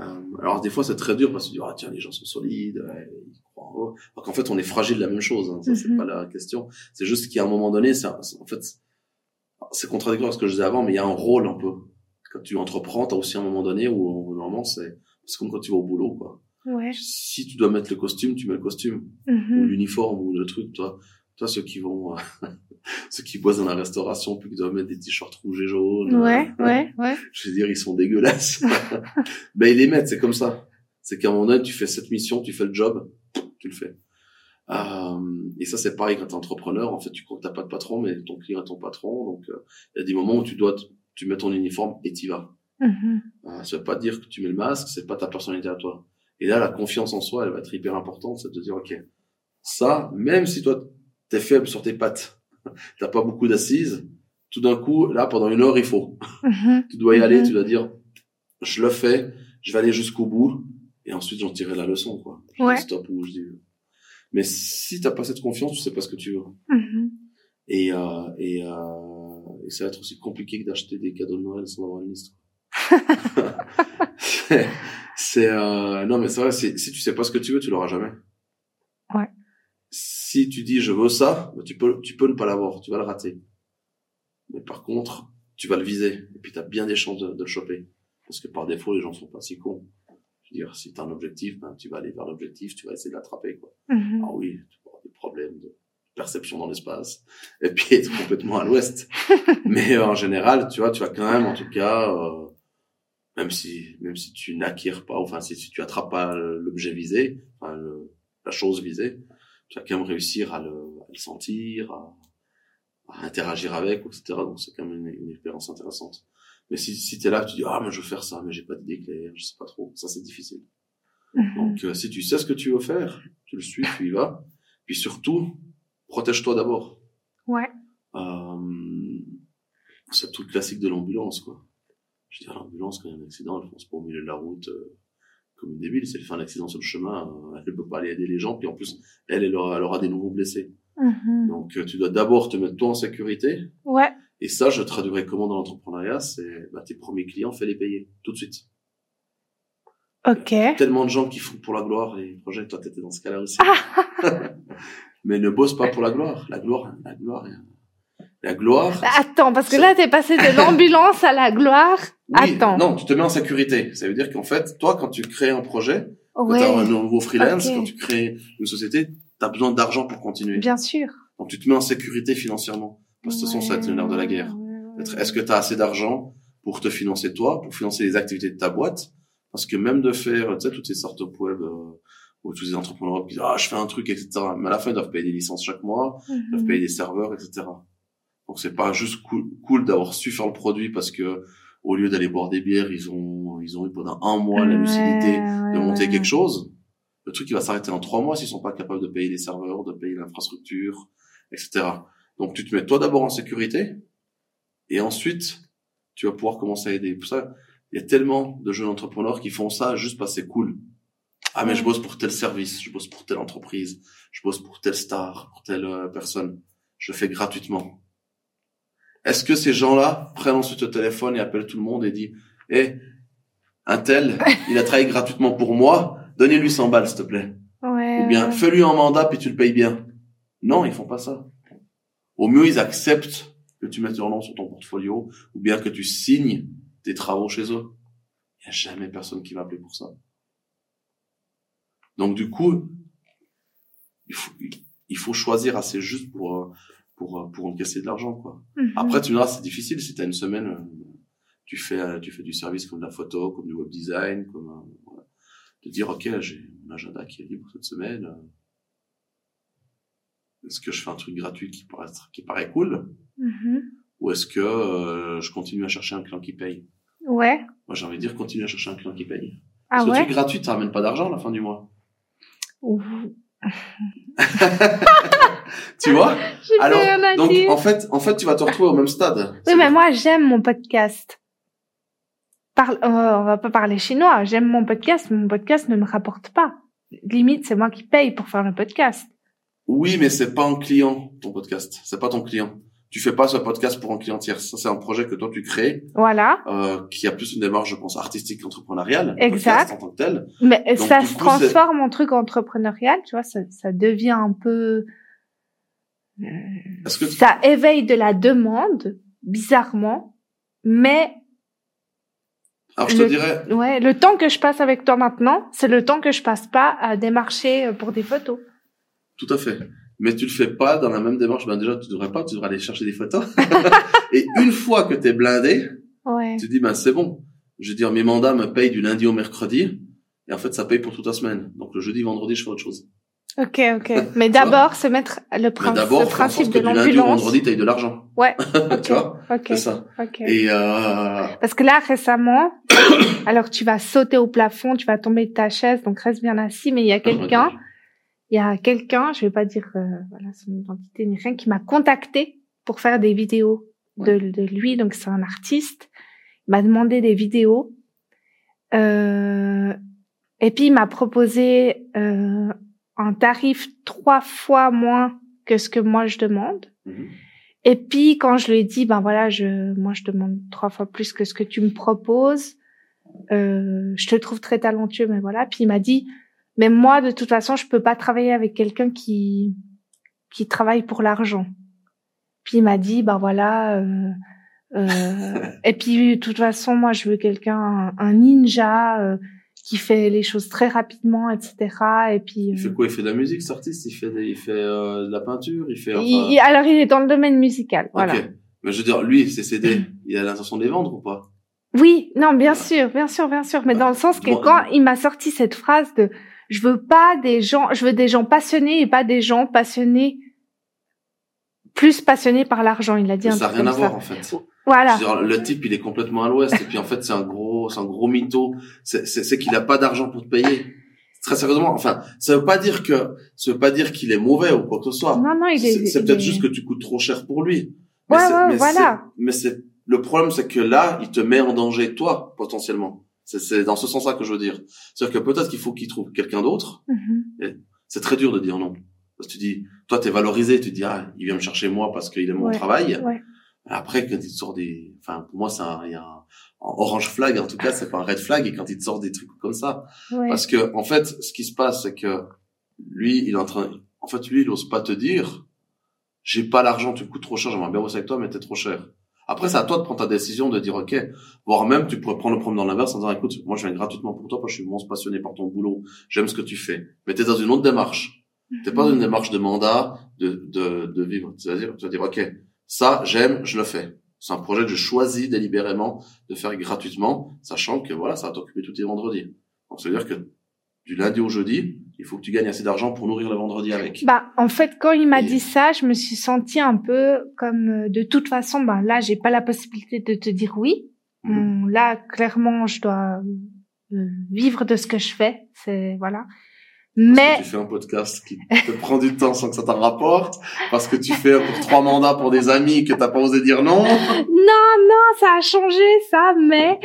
Euh, alors des fois c'est très dur parce que tu dis ah tiens les gens sont solides, ouais, ils croient en eux. Alors qu'en fait on est fragile de la même chose. Hein, ça c'est Mhm. pas la question. C'est juste qu'à un moment donné, en fait c'est contradictoire avec ce que je disais avant, mais il y a un rôle un peu. Quand tu entreprends, t'as aussi un moment donné où normalement c'est c'est comme quand tu vas au boulot quoi. Ouais. Si tu dois mettre le costume, tu mets le costume ou Mhm. l'uniforme ou le truc. Toi, toi ceux qui vont euh, ceux qui bossent dans la restauration puis qui doivent mettre des t-shirts rouges et jaunes. Ouais, euh, ouais, ouais. je veux dire, ils sont dégueulasses. ben, ils les mettent, c'est comme ça. C'est qu'à un moment donné, tu fais cette mission, tu fais le job, tu le fais. Euh, et ça, c'est pareil quand t'es entrepreneur. En fait, tu t'as pas de patron, mais ton client est ton patron. Donc, euh, il y a des moments où tu dois, tu mets ton uniforme et t'y vas. Mhm. Euh, ça veut pas dire que tu mets le masque, c'est pas ta personnalité à toi. Et là, la confiance en soi, elle va être hyper importante. C'est de te dire, OK, ça, même si toi, t'es faible sur tes pattes, t'as pas beaucoup d'assises, tout d'un coup, là, pendant une heure, il faut. Mhm. Tu dois y aller, Mhm. tu dois dire, je le fais, je vais aller jusqu'au bout, et ensuite j'en tirerai la leçon, quoi. Je Ouais. dis stop ou je dis. Mais si t'as pas cette confiance, tu sais pas ce que tu veux. Mhm. Et, euh, et, euh, et ça va être aussi compliqué que d'acheter des cadeaux de Noël sans avoir une liste. c'est, euh, non mais c'est vrai, si tu sais pas ce que tu veux, tu l'auras jamais. Ouais. Si tu dis je veux ça, bah, tu peux, tu peux ne pas l'avoir, tu vas le rater. Mais par contre, tu vas le viser, et puis tu as bien des chances de, de le choper. Parce que par défaut, les gens sont pas si cons. Je veux dire, si tu as un objectif, ben, tu vas aller vers l'objectif, tu vas essayer de l'attraper. Quoi. Mhm. Ah oui, tu vas avoir des problèmes de perception dans l'espace, et puis être complètement à l'ouest. Mais euh, en général, tu vois, tu vas quand même, en tout cas, euh, même si même si tu n'acquiers pas, enfin si, si tu attrapes pas l'objet visé, enfin le- la chose visée, tu vas quand même réussir à le, à le sentir, à, à interagir avec, etc. Donc c'est quand même une, une expérience intéressante. Mais si, si t'es là, tu dis ah mais je veux faire ça, mais j'ai pas d'idée claire, je sais pas trop, ça c'est difficile. Mhm. Donc euh, si tu sais ce que tu veux faire, tu le suis, tu y vas. Puis surtout, protège-toi d'abord. Ouais. Euh, c'est tout le classique de l'ambulance, quoi. Je veux dire, l'ambulance, quand il y a un accident, elle fonce pas au milieu de la route euh, comme une débile. Si elle fait un accident sur le chemin, euh, elle peut pas aller aider les gens. Puis en plus, elle, elle aura, elle aura des nouveaux blessés. Mhm. Donc, euh, tu dois d'abord te mettre toi en sécurité. Ouais. Et ça, je traduirais comment dans l'entrepreneuriat C'est bah, tes premiers clients, fais les payer tout de suite. Ok. Tellement de gens qui font pour la gloire les projets. Toi, t'étais dans ce cas-là aussi. Ah. Mais ne bosse pas pour la gloire. La gloire, la gloire, la gloire. Bah, Attends, parce que là, t'es passé de l'ambulance à la gloire. Oui, Attends. Non, tu te mets en sécurité. Ça veut dire qu'en fait, toi, quand tu crées un projet, quand Ouais. tu as un nouveau freelance, quand tu crées une société, tu as besoin d'argent pour continuer. Bien sûr. Donc tu te mets en sécurité financièrement. Parce que de toute façon, ça va être le nerf de la guerre. Est-ce que tu as assez d'argent pour te financer toi, pour financer les activités de ta boîte? Parce que même de faire, tu sais, toutes ces startups web euh, ou tous ces entrepreneurs qui disent ah je fais un truc, etc. Mais à la fin ils doivent payer des licences chaque mois, ils doivent Mhm. payer des serveurs, etc. Donc c'est pas juste cool, cool d'avoir su faire le produit parce que au lieu d'aller boire des bières, ils ont ils ont eu pendant un mois la lucidité Ouais, de monter ouais. quelque chose. Le truc il va s'arrêter en trois mois s'ils sont pas capables de payer les serveurs, de payer l'infrastructure, etc. Donc tu te mets toi d'abord en sécurité et ensuite tu vas pouvoir commencer à aider. Pour ça, il y a tellement de jeunes entrepreneurs qui font ça juste parce que c'est cool. Ah mais je bosse pour tel service, je bosse pour telle entreprise, je bosse pour telle star, pour telle euh, personne. Je fais gratuitement. Est-ce que ces gens-là prennent ensuite le téléphone et appellent tout le monde et disent Eh, un tel, il a travaillé gratuitement pour moi, donnez-lui 100 balles, s'il te plaît. Ouais, Ou bien, ouais. fais-lui un mandat puis tu le payes bien. Non, ils font pas ça. Au mieux, ils acceptent que tu mettes leur nom sur ton portfolio ou bien que tu signes tes travaux chez eux. Il y a jamais personne qui va appeler pour ça. Donc, du coup, il faut, il faut choisir assez juste pour, euh, pour, euh, pour encaisser de l'argent, quoi. Mhm. Après, tu verras, c'est difficile si tu as une semaine, euh, tu fais, euh, tu fais du service comme de la photo, comme du web design, comme, voilà. de dire, OK, j'ai mon agenda qui est libre cette semaine. Est-ce que je fais un truc gratuit qui paraît, qui paraît cool? Mhm. Ou est-ce que euh, je continue à chercher un client qui paye? Ouais. Moi, j'ai envie de dire, continue à chercher un client qui paye. Ah Parce que le truc gratuit, ça ramène pas d'argent à la fin du mois. Ouh. Tu vois? Alors, donc, en fait, en fait, tu vas te retrouver au même stade. Oui, mais moi, j'aime mon podcast. Parle, euh, on va pas parler chinois. J'aime mon podcast, mais mon podcast ne me rapporte pas. Limite, c'est moi qui paye pour faire le podcast. Oui, mais c'est pas un client, ton podcast. C'est pas ton client. Tu fais pas ce podcast pour un client tiers. Ça, c'est un projet que toi, tu crées, Voilà. euh, qui a plus une démarche, je pense, artistique qu'entrepreneuriale. le Exact. podcast En tant que tel. Mais Donc, ça se coup, transforme en truc entrepreneurial, tu vois, ça, ça devient un peu... Que Ça éveille de la demande, bizarrement, mais alors je te le- dirais, ouais, le temps que je passe avec toi maintenant, c'est le temps que je passe pas à démarcher euh, pour des photos. tout à fait. Mais tu le fais pas dans la même démarche. Ben déjà, tu devrais pas. Tu devrais aller chercher des photos. Et une fois que t'es blindé, Ouais. tu te dis ben c'est bon. Je veux dire, mes mandats me payent du lundi au mercredi. Et en fait, ça paye pour toute la semaine. Donc le jeudi, vendredi, je fais autre chose. Ok, ok. Mais d'abord, se mettre le, prin- d'abord, le sorte principe de l'ambulance. vendredi, t'as eu de l'argent. Ouais. tu vois Ok. C'est ça. Ok. Et euh, Parce que là, récemment, alors tu vas sauter au plafond, tu vas tomber de ta chaise, donc reste bien assis, mais il y a quelqu'un, il y a quelqu'un, je vais pas dire euh, voilà son identité ni rien, qui m'a contacté pour faire des vidéos de, de lui, donc c'est un artiste. Il m'a demandé des vidéos. Euh, et puis il m'a proposé euh, un tarif trois fois moins que ce que moi je demande. Mhm. Et puis quand je lui ai dit ben voilà je moi je demande trois fois plus que ce que tu me proposes, euh, je te trouve très talentueux mais voilà puis il m'a dit mais moi de toute façon je peux pas travailler avec quelqu'un qui qui travaille pour l'argent. Puis il m'a dit ben voilà euh, euh, et puis de toute façon moi je veux quelqu'un un, un ninja euh, qui fait les choses très rapidement etc. Et puis Il fait euh, quoi? Il fait de la musique, cet artiste? Il fait, il fait euh, de la peinture? Il fait. Enfin... il- alors il est dans le domaine musical voilà. Ok. Mais je veux dire, lui, ses CD, il a l'intention de les vendre ou pas? Oui, non, bien sûr, bien sûr, bien sûr, mais dans le sens que Bon, quand il m'a sorti cette phrase de je veux pas des gens, je veux des gens passionnés et pas des gens passionnés plus passionnés par l'argent, il a dit Mais un Ça n'a rien à voir en fait. Voilà. Dire, le type, il est complètement à l'ouest et puis en fait, c'est un gros, c'est un gros mytho. C'est, qu'il a pas d'argent pour te payer. Très sérieusement, enfin, ça veut pas dire que, ça veut pas dire qu'il est mauvais ou quoi que ce soit. Non, non, il est. C'est, peut-être est- juste que tu coûtes trop cher pour lui. Ouais, c'est- ouais, voilà. c'est- mais c'est, le problème, c'est que là, il te met en danger, toi, potentiellement. C'est dans ce sens-là que je veux dire. C'est-à-dire que peut-être qu'il faut qu'il trouve quelqu'un d'autre. Mhm. C'est très dur de dire non. Parce que tu dis, toi, t'es valorisé, tu dis, ah, il vient me chercher moi parce qu'il aime mon travail. ouais. Après, quand il te sort des, enfin, pour moi, c'est un, il y a un, un orange flag, en tout cas, c'est pas un red flag, et quand il te sort des trucs comme ça. Ouais. Parce que, en fait, ce qui se passe, c'est que lui, il est en train, en fait, lui, il ose pas te dire, j'ai pas l'argent, tu me coûtes trop cher, j'aimerais bien bosser avec toi, mais t'es trop cher. Après, c'est à toi de prendre ta décision de dire, OK, voire même, tu pourrais prendre le problème dans l'inverse en disant, écoute, moi, je viens gratuitement pour toi, parce que je suis vraiment passionné par ton boulot, j'aime ce que tu fais. Mais t'es dans une autre démarche. T'es pas dans une démarche de mandat, de, de, de vivre. C'est-à-dire, tu vas dire, OK, ça, j'aime, je le fais. C'est un projet que je choisis délibérément de faire gratuitement, sachant que, voilà, ça va t'occuper tous tes vendredis. Donc, c'est-à-dire que du lundi au jeudi, il faut que tu gagnes assez d'argent pour nourrir le vendredi avec. Bah, en fait, quand il m'a Et- dit ça, je me suis sentie un peu comme euh, de toute façon, ben là, j'ai pas la possibilité de te dire oui. Mhm. Hum, Là, clairement, je dois euh, vivre de ce que je fais. C'est voilà. Parce Mais que tu fais un podcast qui te prend du temps sans que ça t'en rapporte, parce que tu fais pour trois mandats pour des amis que t'as pas osé dire non. non, non, ça a changé ça. Mais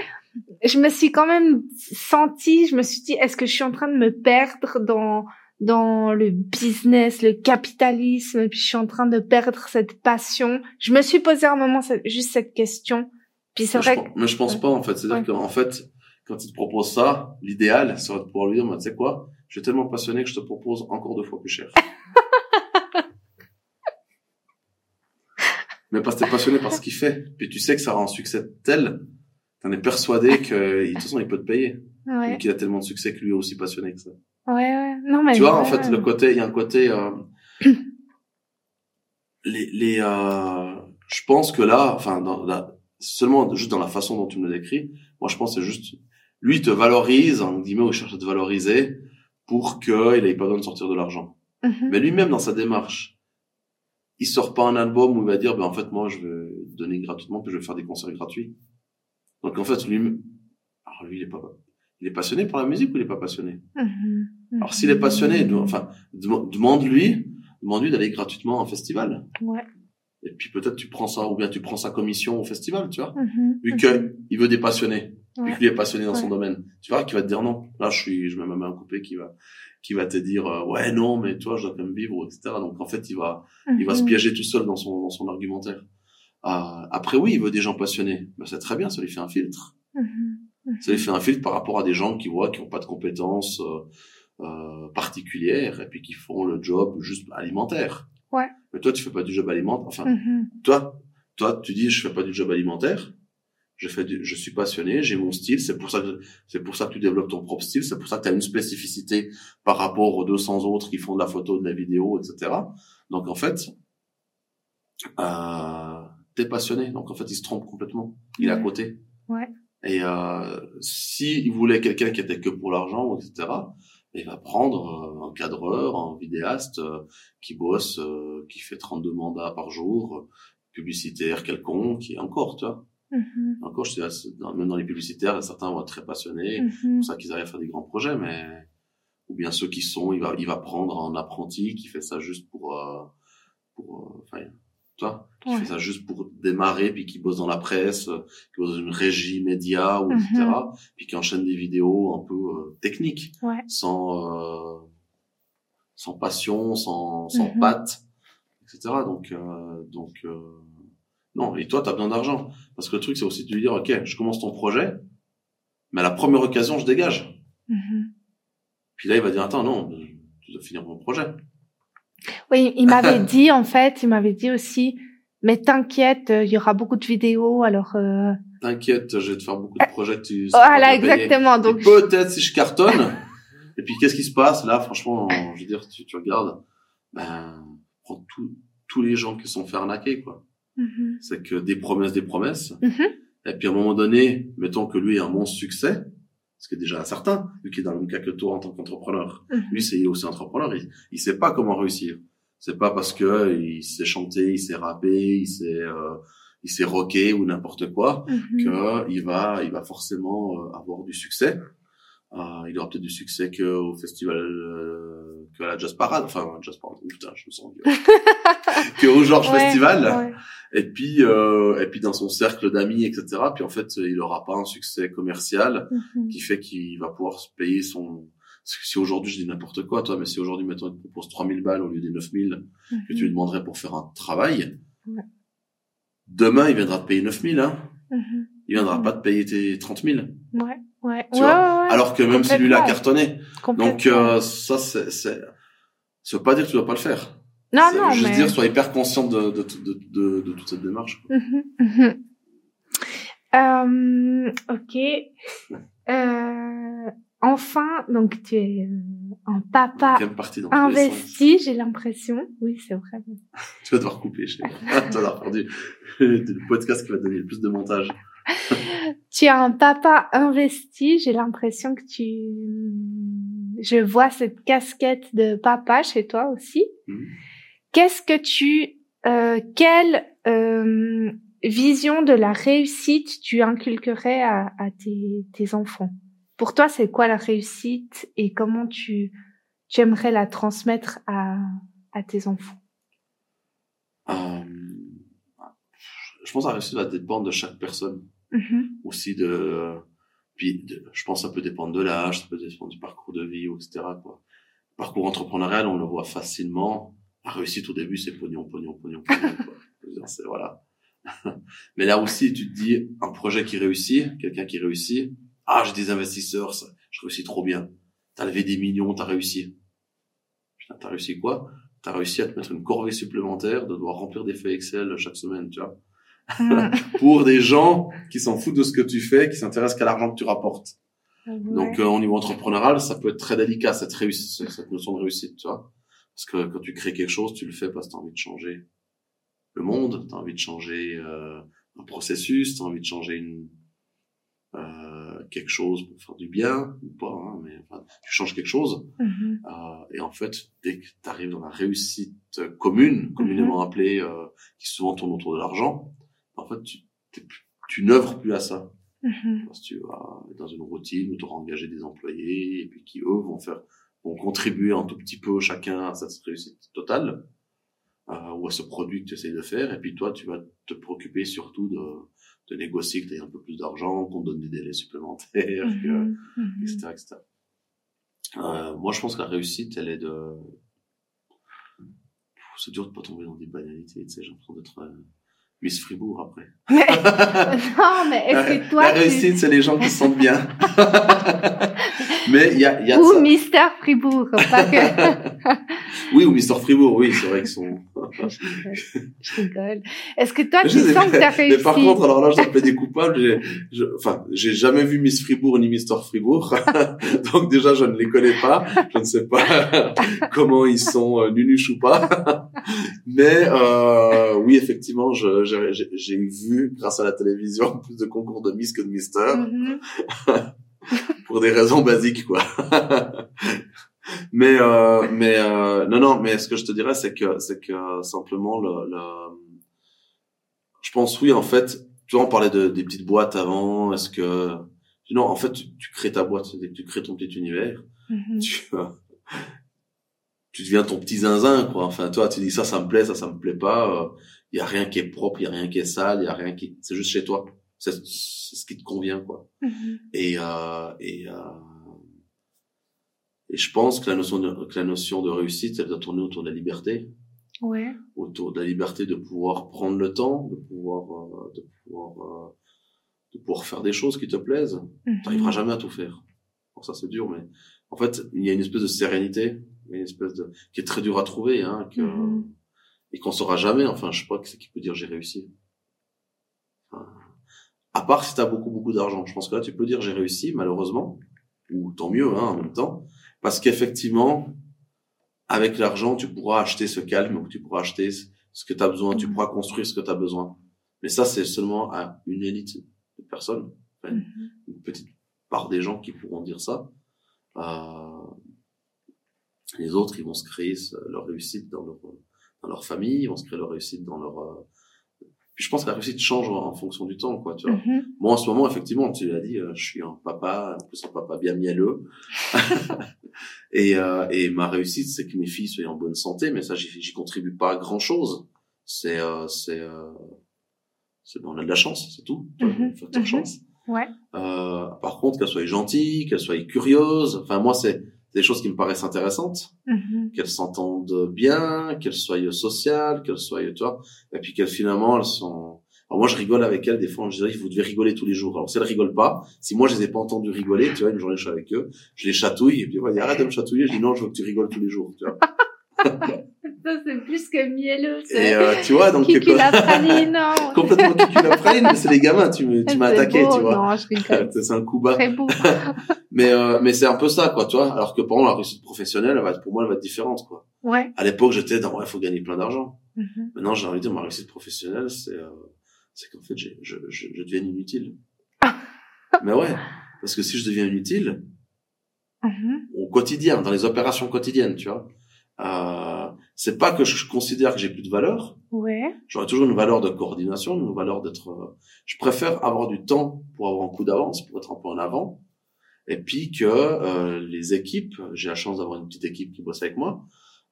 je me suis quand même sentie. Je me suis dit, est-ce que je suis en train de me perdre dans dans le business, le capitalisme, et puis je suis en train de perdre cette passion? Je me suis posé un moment cette- juste cette question. Puis c'est Mais vrai je, que mais je pense pas, en fait. C'est-à-dire Ouais. qu'en fait, quand il te propose ça, l'idéal serait de pouvoir lui dire, tu sais quoi, je suis tellement passionné que je te propose encore deux fois plus cher. mais parce que t'es passionné par ce qu'il fait. Puis tu sais que ça aura un succès tel, t'en es persuadé que, de toute façon, il peut te payer. ouais, Et qu'il a tellement de succès que lui est aussi passionné que ça. ouais, ouais. Non mais tu vois, en ouais. fait, le côté, il y a un côté, euh, les, les, euh, je pense que là, enfin, dans la, seulement juste dans la façon dont tu me le décris, moi, je pense que c'est juste, lui, te valorise, en guillemets, ou il cherche à te valoriser pour qu'il ait pas besoin de sortir de l'argent. Mhm. Mais lui-même, dans sa démarche, il sort pas un album où il va dire, ben, en fait, moi, je vais donner gratuitement, puis je vais faire des concerts gratuits. Donc, en fait, lui, alors lui, il est pas, il est passionné par la musique ou il est pas passionné? Mhm. Alors s'il est passionné, enfin, dem- demande-lui, demande-lui d'aller gratuitement en festival. Ouais. Et puis peut-être tu prends ça, ou bien tu prends sa commission au festival, tu vois. Mhm. Vu que il veut des passionnés, Ouais. que lui est passionné dans son domaine, tu vois, qu'il va te dire non. Là, je suis, je mets ma main à couper, qui va, qui va te dire euh, ouais non, mais toi, je dois quand même vivre, etc. Donc en fait, il va, il va se Mhm. piéger tout seul dans son, dans son argumentaire. Euh, après oui, il veut des gens passionnés, ben, c'est très bien, ça lui fait un filtre. Mhm. Ça lui fait un filtre par rapport à des gens qui voient qui n'ont pas de compétences euh, euh, particulières et puis qui font le job juste alimentaire. Ouais. Mais toi, tu fais pas du job alimentaire. Enfin, Mhm. toi, toi, tu dis je fais pas du job alimentaire. Je fais du, je suis passionné, j'ai mon style. C'est pour ça que c'est pour ça que tu développes ton propre style. C'est pour ça que tu as une spécificité par rapport aux 200 autres qui font de la photo, de la vidéo, etc. Donc en fait, euh, t'es passionné. Donc en fait, il se trompe complètement. Il est à côté. Ouais. Et euh, si il voulait quelqu'un qui était que pour l'argent, etc., il va prendre euh, un cadreur, un vidéaste euh, qui bosse, euh, qui fait 32 mandats par jour, euh, publicitaire quelconque, et encore, tu vois. Mhm. Encore, je sais, dans- même dans les publicitaires, certains vont être très passionnés, c'est Mhm. pour ça qu'ils arrivent à faire des grands projets, mais ou bien ceux qui sont, il va, il va prendre un apprenti qui fait ça juste pour, euh, pour, euh, enfin, tu vois, qui Ouais. fait ça juste pour démarrer, puis qui bosse dans la presse, euh, qui bosse dans une régie média, ou Mhm. etc., puis qui enchaîne des vidéos un peu euh, techniques, Ouais. sans, euh, sans passion, sans, sans Mhm. patte, etc. Donc, euh, donc, euh, non. Et toi, t'as besoin d'argent, parce que le truc, c'est aussi de lui dire, ok, je commence ton projet, mais à la première occasion, je dégage. Mhm. Puis là, il va dire, attends, non, tu dois finir mon projet. Oui, il m'avait dit en fait, il m'avait dit aussi, mais t'inquiète, euh, il y aura beaucoup de vidéos, alors. Euh... T'inquiète, je vais te faire beaucoup de projets que tu seras Voilà, exactement. Donc, peut-être si je cartonne, et puis qu'est-ce qui se passe? Là Franchement, je veux dire, tu, tu regardes, ben, prends tous tous les gens qui sont fait arnaquer, quoi. Mhm. C'est que des promesses, des promesses. Mhm. Et puis à un moment donné, mettons que lui a un monstre succès, ce qui est déjà certain, vu qu'il est dans le même cas que toi en tant qu'entrepreneur. Mhm. Lui, c'est il est aussi entrepreneur. Il, il sait pas comment réussir. C'est pas parce que il sait chanter, il sait rapper, il sait, euh, il sait rocker ou n'importe quoi Mhm. que il va, il va forcément euh, avoir du succès. Euh, il aura peut-être du succès que au festival, euh, que à la Jazz Parade, enfin Jazz Parade. Putain, je me sens vieux. que au Georges Ouais, Festival. ouais. Et puis euh, et puis dans son cercle d'amis etc puis en fait il aura pas un succès commercial Mhm. qui fait qu'il va pouvoir se payer son si aujourd'hui je dis n'importe quoi toi mais si aujourd'hui mettons il te propose 3000 balles au lieu des 9000 que tu lui demanderais pour faire un travail demain il viendra te payer 9000 hein Mhm. il viendra Mhm. pas te payer tes 30 000 Ouais, ouais. Tu ouais, vois, ouais, ouais. alors que même celui-là cartonné donc euh, ça c'est c'est ça veut pas dire que tu dois pas le faire non, ça non, veut juste mais... dire sois hyper conscient de de, de, toute cette démarche. Mhm, mhm. Euh, ok. Euh, enfin, donc tu es euh, un papa investi, j'ai l'impression. Oui, c'est vrai. Tu vas devoir couper, je sais pas. tu vas devoir faire du, le podcast qui va donner le plus de montage. Tu es un papa investi, j'ai l'impression que tu... Je vois cette casquette de papa chez toi aussi. Mhm. Qu'est-ce que tu... Euh, quelle euh, vision de la réussite tu inculquerais à, à tes, tes enfants? Pour toi, c'est quoi la réussite et comment tu, tu aimerais la transmettre à, à tes enfants? Euh, je pense que la réussite va dépendre de chaque personne. Mhm, Aussi de, puis de- je pense que ça peut dépendre de l'âge, ça peut dépendre du parcours de vie, etc. Quoi. Parcours entrepreneurial, on le voit facilement. La réussite au début, c'est pognon, pognon, pognon, pognon. quoi. C'est- voilà. Mais là aussi, tu te dis, un projet qui réussit, quelqu'un qui réussit, ah, j'ai des investisseurs, ça, je réussis trop bien. T'as levé des millions, t'as réussi. Putain, t'as réussi quoi? T'as réussi à te mettre une corvée supplémentaire de devoir remplir des feuilles Excel chaque semaine, tu vois. Pour des gens qui s'en foutent de ce que tu fais, qui s'intéressent qu'à l'argent que tu rapportes. Donc, Ouais. euh, au niveau entrepreneurial, ça peut être très délicat, cette réussite, cette notion de réussite, tu vois. Parce que quand tu crées quelque chose, tu le fais parce que tu as envie de changer le monde, tu as envie de changer euh, un processus, tu as envie de changer une, euh, quelque chose pour faire du bien, ou pas, hein, mais enfin, tu changes quelque chose. Mhm. Euh, et en fait, dès que tu arrives dans la réussite commune, communément appelée, euh, qui souvent tourne autour de l'argent, en fait, tu, tu n'œuvres plus à ça. Mhm. Parce que tu vas dans une routine où tu auras engagé des employés et puis qui eux vont faire vont contribuer un tout petit peu chacun à cette réussite totale euh, ou à ce produit que tu essayes de faire et puis toi tu vas te préoccuper surtout de, de négocier que tu aies un peu plus d'argent, qu'on te donne des délais supplémentaires, que, Mhm. Mhm. etc. etc. Euh, moi je pense que la réussite elle est de c'est dur de pas tomber dans des banalités, tu sais, j'ai l'impression d'être euh, Miss Fribourg après. Mais- non, mais est-ce que toi, la tu... réussite, c'est les gens qui se sentent bien. Mais il y a, y a Ou. Mister Fribourg, pas que... Oui, ou Mister Fribourg, oui, c'est vrai qu'ils sont. je rigole. Est-ce que toi, tu sais sens que t'as Mais réussi par contre, alors là, je dois des coupables. J'ai, je, enfin, j'ai jamais vu Miss Fribourg ni Mister Fribourg. Donc déjà, je ne les connais pas. Je ne sais pas comment ils sont euh, nunuches ou pas. Mais euh, oui, effectivement, je, j'ai, j'ai- vu, grâce à la télévision, plus de concours de Miss que de Mister. Mhm. pour des raisons basiques quoi. mais euh, mais euh, non non mais ce que je te dirais c'est que c'est que simplement le, le je pense oui en fait. Tu vois on parlait de des petites boîtes avant. Est-ce que non en fait tu, tu crées ta boîte. Tu crées ton petit univers. Mhm. tu tu deviens ton petit zinzin quoi. Enfin toi tu dis ça ça me plaît ça ça me plaît pas. Il y a rien qui est propre il y a rien qui est sale il y a rien qui c'est juste chez toi c'est ce qui te convient quoi Mhm. et euh, et euh, et je pense que la notion de que la notion de réussite elle doit tourner autour de la liberté Ouais. autour de la liberté de pouvoir prendre le temps de pouvoir euh, de pouvoir euh, de pouvoir faire des choses qui te plaisent Mhm. t'arriveras jamais à tout faire bon, ça c'est dur mais en fait il y a une espèce de sérénité une espèce de qui est très dur à trouver hein que Mhm. et qu'on saura jamais enfin je sais pas qui peut dire j'ai réussi à part si t'as beaucoup beaucoup d'argent je pense que là tu peux dire j'ai réussi malheureusement ou tant mieux hein, en même temps parce qu'effectivement avec l'argent tu pourras acheter ce calme tu pourras acheter ce que tu as besoin tu Mhm. pourras construire ce que tu as besoin mais ça c'est seulement à une élite de personnes Enfin, Mhm. une petite part des gens qui pourront dire ça. Euh, les autres, ils vont se créer leur réussite dans leur dans leur famille, ils vont se créer leur réussite dans leur. Puis je pense que la réussite change en, fonction du temps, quoi. Tu vois. Mhm. Moi, en ce moment, effectivement, tu l'as dit, euh, je suis un papa, en plus un papa bien mielleux. et, euh, et ma réussite, c'est que mes filles soient en bonne santé, mais ça, j'y contribue pas grand chose. c'est euh, c'est euh, on a de la chance, c'est tout. Mhm, Facteur mhm. chance. Ouais. Euh, par contre, qu'elle soit gentille, qu'elle soit curieuse. Enfin, moi, c'est des choses qui me paraissent intéressantes. Mhm. Qu'elles s'entendent bien, qu'elles soient sociales, qu'elles soient, tu vois. Et puis qu'elles finalement, elles sont. Alors moi, je rigole avec elles. Des fois, je dirais, vous devez rigoler tous les jours. Alors si elles rigolent pas, si moi je les ai pas entendues rigoler, tu vois, une journée je suis avec eux, je les chatouille et puis ouais, arrête de me chatouiller. Je dis non, je veux que tu rigoles tous les jours. Tu vois. Ça, c'est plus que mielleux. Et C'est euh, tu vois, donc Kiki la praline, non. complètement cucul la praline, mais c'est les gamins. Tu m'as attaqué, beau. tu vois. Non, je rigole. c'est un coup bas. Très beau. Mais euh, mais c'est un peu ça, quoi, tu vois. Alors que pour moi, la réussite professionnelle, elle va être, pour moi, elle va être différente, quoi. Ouais. À l'époque, j'étais dans ouais, faut gagner plein d'argent. Mhm. Maintenant, j'ai envie de dire, ma réussite professionnelle, c'est euh, c'est qu'en fait, je, je, je deviens inutile. mais ouais, parce que si je deviens inutile Mhm. au quotidien, dans les opérations quotidiennes, tu vois, euh, c'est pas que je considère que j'ai plus de valeur. Ouais. J'aurai toujours une valeur de coordination, une valeur d'être. euh, je préfère avoir du temps pour avoir un coup d'avance, pour être un peu en avant, et puis que euh, les équipes, j'ai la chance d'avoir une petite équipe qui bosse avec moi,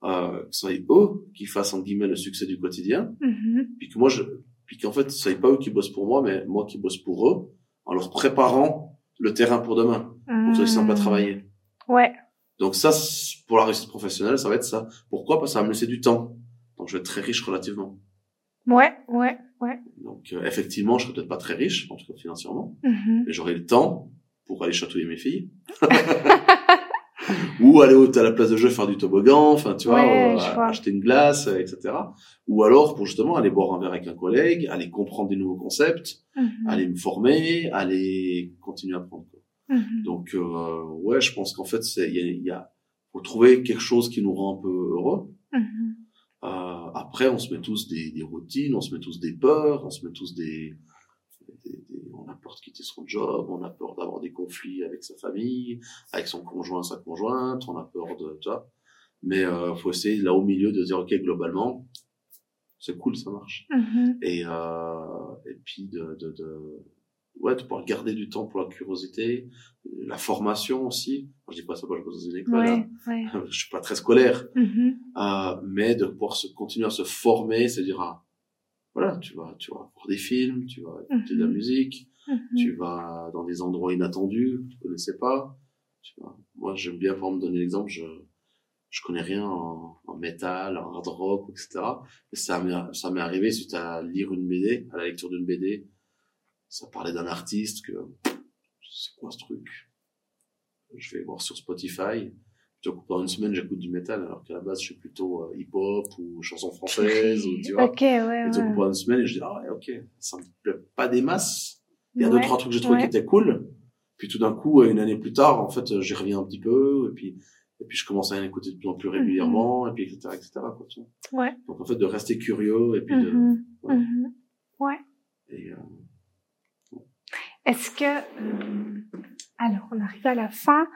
euh, que ce soit eux qui fassent en guillemets le succès du quotidien, Mhm. puis que moi je, puis qu'en fait ce soit pas eux qui bossent pour moi, mais moi qui bosse pour eux, en leur préparant le terrain pour demain, pour qu'ils ne pas travailler. Ouais. Donc ça, pour la réussite professionnelle, ça va être ça. Pourquoi? Parce que ça va me laisser du temps. Donc je vais être très riche relativement. Ouais. Ouais. Ouais. Donc euh, effectivement, je serai peut-être pas très riche, en tout cas financièrement, Mhm. mais j'aurai le temps pour aller chatouiller mes filles. ou aller au- à la place de jeu faire du toboggan, enfin tu vois, Ouais, euh, acheter une glace, euh, etc. Ou alors pour justement aller boire un verre avec un collègue, aller comprendre des nouveaux concepts, Mhm. aller me former, aller continuer à apprendre. Mhm. Donc euh, ouais, je pense qu'en fait il y a, y a faut trouver quelque chose qui nous rend un peu heureux. Mhm. Euh, après, on se met tous des, des routines, on se met tous des peurs, on se met tous des, des- des- on a peur de quitter son job, on a peur d'avoir des conflits avec sa famille, avec son conjoint, sa conjointe, on a peur de, tu vois. Mais euh, faut essayer là au milieu de dire ok globalement, c'est cool, ça marche. Mhm. Et euh, et puis de, de, de ouais de pouvoir garder du temps pour la curiosité, la formation aussi. Je dis pas ça, je bosse dans une école, Ouais. Ouais. hein. je suis pas très scolaire, Mhm. euh, mais de pouvoir se continuer à se former, c'est-à-dire à, voilà, tu vas, tu vas voir des films, tu vas écouter de la Mhm. musique, Mhm. tu vas dans des endroits inattendus que tu connaissais pas. Tu vois. Moi, j'aime bien, pour me donner l'exemple, je, je connais rien en, en métal, en hard rock, etc. Et ça m'est, ça m'est arrivé suite à lire une BD, à la lecture d'une BD. Ça parlait d'un artiste que, c'est quoi ce truc? Je vais voir sur Spotify. Plutôt que pendant une semaine, j'écoute du métal, alors qu'à la base, je suis plutôt euh, hip-hop ou chanson française, ou, tu vois. Ok, ouais, donc, ouais. pendant une semaine, et je dis, ah ouais, ok, ça me plaît pas des masses. Il y a Ouais, deux, trois trucs que j'ai trouvé ouais. qui étaient cool. Puis tout d'un coup, une année plus tard, en fait, j'y reviens un petit peu, et puis, et puis je commence à en écouter de plus en plus régulièrement, et puis, etc., etc., quoi, tu vois. Ouais. Donc, en fait, de rester curieux, et puis de, Mhm. ouais. Mhm. Ouais. et, euh, Est-ce que, euh, alors on arrive à la fin,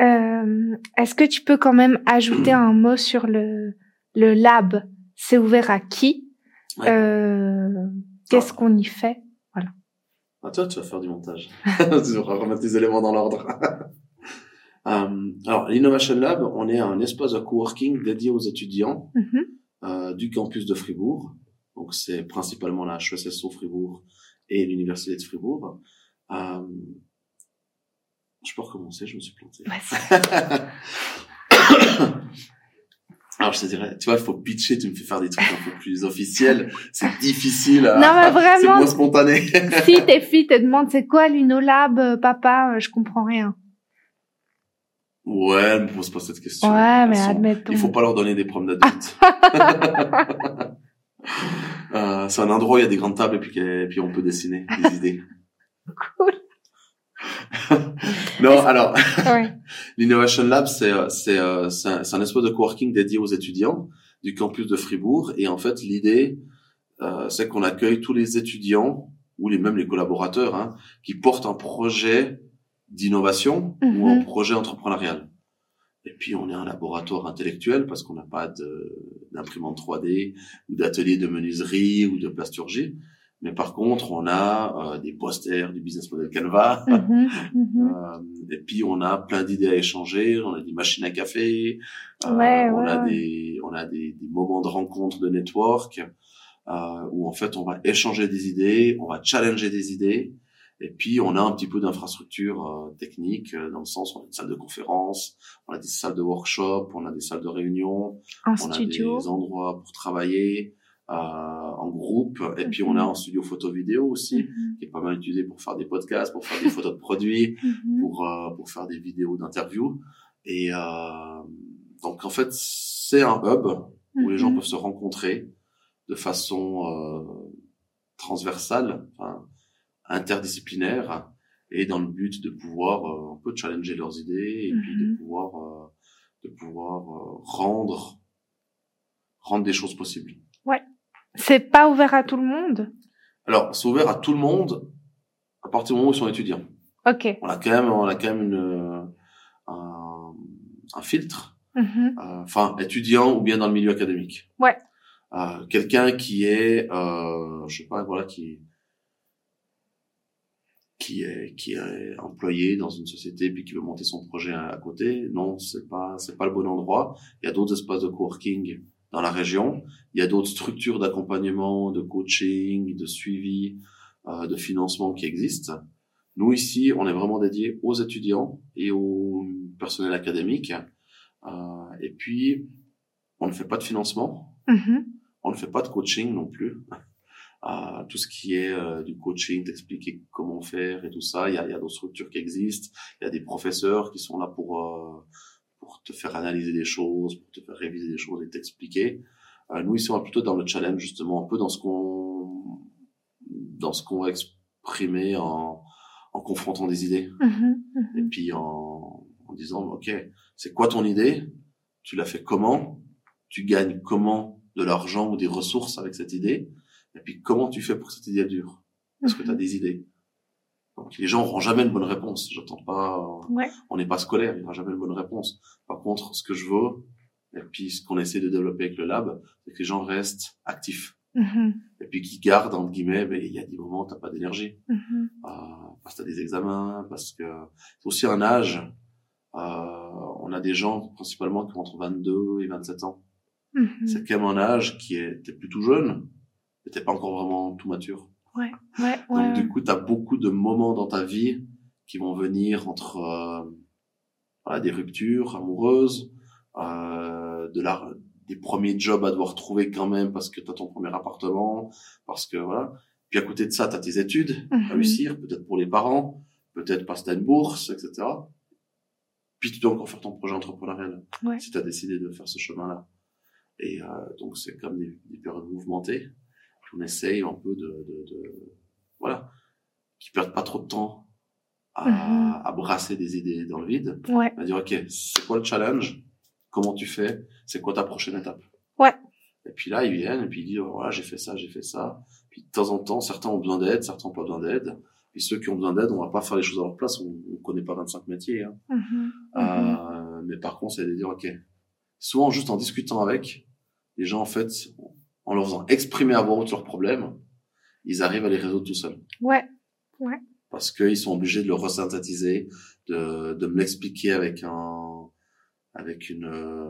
Euh, est-ce que tu peux quand même ajouter un mot sur le, le lab? C'est ouvert à qui? Ouais. Euh, Qu'est-ce qu'on y fait? Ah, toi, tu vas faire du montage. tu vas remettre les éléments dans l'ordre. Euh, alors, l'Innovation Lab, on est un espace de coworking dédié aux étudiants Mhm. euh, du campus de Fribourg. Donc, c'est principalement la HESSO Fribourg et l'Université de Fribourg. Euh, je peux recommencer, je me suis planté. Alors, je te dirais, tu vois, il faut pitcher, tu me fais faire des trucs un peu plus officiels. C'est difficile. Non, mais C'est vraiment, moins spontané. si tes filles te demandent c'est quoi l'Inolab, euh, papa, euh, je comprends rien. Ouais, elle me pose pas cette question. Ouais, mais Elles admettons. Il faut pas leur donner des promenades d'adulte. euh, c'est un endroit où il y a des grandes tables et puis, et puis on peut dessiner des idées. Cool. non, alors, Ouais. l'Innovation Lab, c'est, euh, c'est, euh, c'est un, c'est un espace de coworking dédié aux étudiants du campus de Fribourg. Et en fait, l'idée, euh, c'est qu'on accueille tous les étudiants ou les, même les collaborateurs hein, qui portent un projet d'innovation ou un Mhm. projet entrepreneurial. Et puis, on est un laboratoire intellectuel parce qu'on n'a pas de, d'imprimante 3D ou d'atelier de menuiserie ou de plasturgie. Mais par contre, on a euh, des posters du business model Canva. Mhm, mhm. Euh, et puis on a plein d'idées à échanger, on a des machines à café, euh, Ouais, on ouais, a ouais. des on a des, des moments de rencontre de network. euh, où en fait on va échanger des idées, on va challenger des idées, et puis on a un petit peu d'infrastructure euh, technique dans le sens on a une salle de conférence, on a des salles de workshop, on a des salles de réunion, Un on studio. a des endroits pour travailler euh, en groupe, et puis on a un studio photo vidéo aussi Mhm. qui est pas mal utilisé pour faire des podcasts, pour faire des photos de produits, Mhm. pour euh, pour faire des vidéos d'interviews. Et euh, donc en fait c'est un hub où les gens peuvent se rencontrer de façon euh, transversale, enfin, interdisciplinaire, et dans le but de pouvoir euh, un peu challenger leurs idées et puis de pouvoir euh, de pouvoir euh, rendre rendre des choses possibles. C'est pas ouvert à tout le monde? Alors c'est ouvert à tout le monde à partir du moment où ils sont étudiants. Ok. On a quand même on a quand même une, un, un filtre Mhm. euh, enfin étudiant ou bien dans le milieu académique. Ouais. Euh, Quelqu'un qui est, euh, je sais pas, voilà, qui qui est qui est employé dans une société puis qui veut monter son projet à, à côté, non, c'est pas c'est pas le bon endroit. Il y a d'autres espaces de coworking dans la région. Il y a d'autres structures d'accompagnement, de coaching, de suivi, euh, de financement qui existent. Nous ici, on est vraiment dédié aux étudiants et au personnel académique. Euh, et puis, on ne fait pas de financement, Mhm. on ne fait pas de coaching non plus. Euh, tout ce qui est euh, du coaching, d'expliquer comment faire et tout ça, il y a, y a d'autres structures qui existent. Il y a des professeurs qui sont là pour euh, pour te faire analyser des choses, pour te faire réviser des choses et t'expliquer. Euh, nous ici, on est plutôt dans le challenge justement, un peu dans ce qu'on dans ce qu'on va exprimer en en confrontant des idées. Mhm. Et Mhm. puis en, en disant, ok, c'est quoi ton idée? Tu l'as fait comment? Tu gagnes comment de l'argent ou des ressources avec cette idée? Et puis comment tu fais pour que cette idée dure? Est-ce que tu as des idées? Donc les gens n'auront jamais une bonne réponse. J'attends pas, Ouais. on n'est pas scolaire, il n'y aura jamais une bonne réponse. Par contre, ce que je veux, et puis ce qu'on essaie de développer avec le lab, c'est que les gens restent actifs. Mhm. Et puis qu'ils gardent, entre guillemets, ben, il y a des moments où t'as pas d'énergie Mhm. euh, parce que t'as des examens, parce que c'est aussi un âge. Euh, on a des gens principalement qui ont entre 22 et 27 ans. Mhm. C'est quand même un âge qui est t'es plutôt jeune, mais t'es pas encore vraiment tout mature. Ouais, ouais, Donc du coup, t'as beaucoup de moments dans ta vie qui vont venir entre euh, voilà, des ruptures amoureuses, euh, de la, des premiers jobs à devoir trouver quand même parce que t'as ton premier appartement, parce que voilà. Puis à côté de ça, t'as tes études à Mhm. réussir, peut-être pour les parents, peut-être parce que t'as une bourse, etc. Puis tu dois encore faire ton projet entrepreneurial Ouais. si t'as décidé de faire ce chemin-là. Et euh, donc c'est comme des, des périodes mouvementées. Puis on essaye un peu de, de, de voilà, qui perdent pas trop de temps à, Mhm. à brasser des idées dans le vide, Ouais. à dire ok, c'est quoi le challenge, comment tu fais, c'est quoi ta prochaine étape? Ouais. Et puis là ils viennent et puis ils disent oh, voilà j'ai fait ça, j'ai fait ça. Puis de temps en temps certains ont besoin d'aide, certains ont pas besoin d'aide. Puis ceux qui ont besoin d'aide, on va pas faire les choses à leur place, on, on connaît pas 25 métiers. Hein. Mhm. Mhm. Euh, mais par contre, c'est de dire, ok, souvent juste en discutant avec, les gens, en fait, en leur faisant exprimer à voix haute leurs problèmes, ils arrivent à les résoudre tout seuls. Ouais. Parce qu'ils sont obligés de le resynthétiser, de, de me l'expliquer avec un, avec une, euh,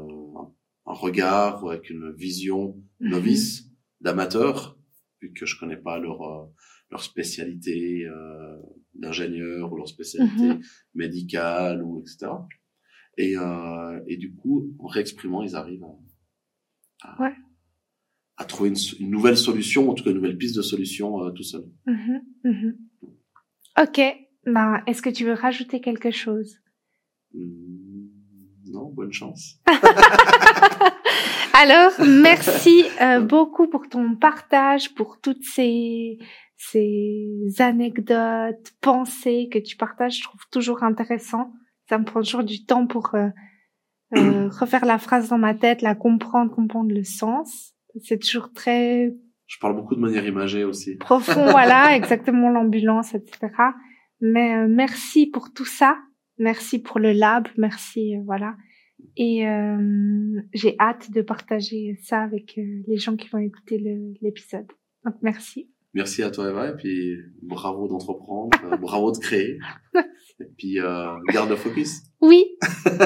un, regard ou avec une vision Mhm. novice, d'amateur, vu que je connais pas leur, euh, leur spécialité euh, d'ingénieur ou leur spécialité Mhm. médicale ou etc. Et, euh, et du coup, en réexprimant, ils arrivent à, à, Ouais. À trouver une, une nouvelle solution, en tout cas une nouvelle piste de solution euh, tout seul. Mhm. Ok. Ben, est-ce que tu veux rajouter quelque chose? Hmm, non, bonne chance. Alors, merci euh, beaucoup pour ton partage, pour toutes ces, ces anecdotes, pensées que tu partages. Je trouve toujours intéressant. Ça me prend toujours du temps pour euh, euh, refaire la phrase dans ma tête, la comprendre, comprendre le sens. C'est toujours très Je parle beaucoup de manière imagée aussi. profond, voilà, exactement l'ambulance, etc. Mais euh, merci pour tout ça. Merci pour le lab. Merci, euh, voilà. Et euh, j'ai hâte de partager ça avec les gens qui vont écouter l'épisode. Donc merci. Merci à toi Eva et puis bravo d'entreprendre, bravo de créer et puis garde le focus. Oui.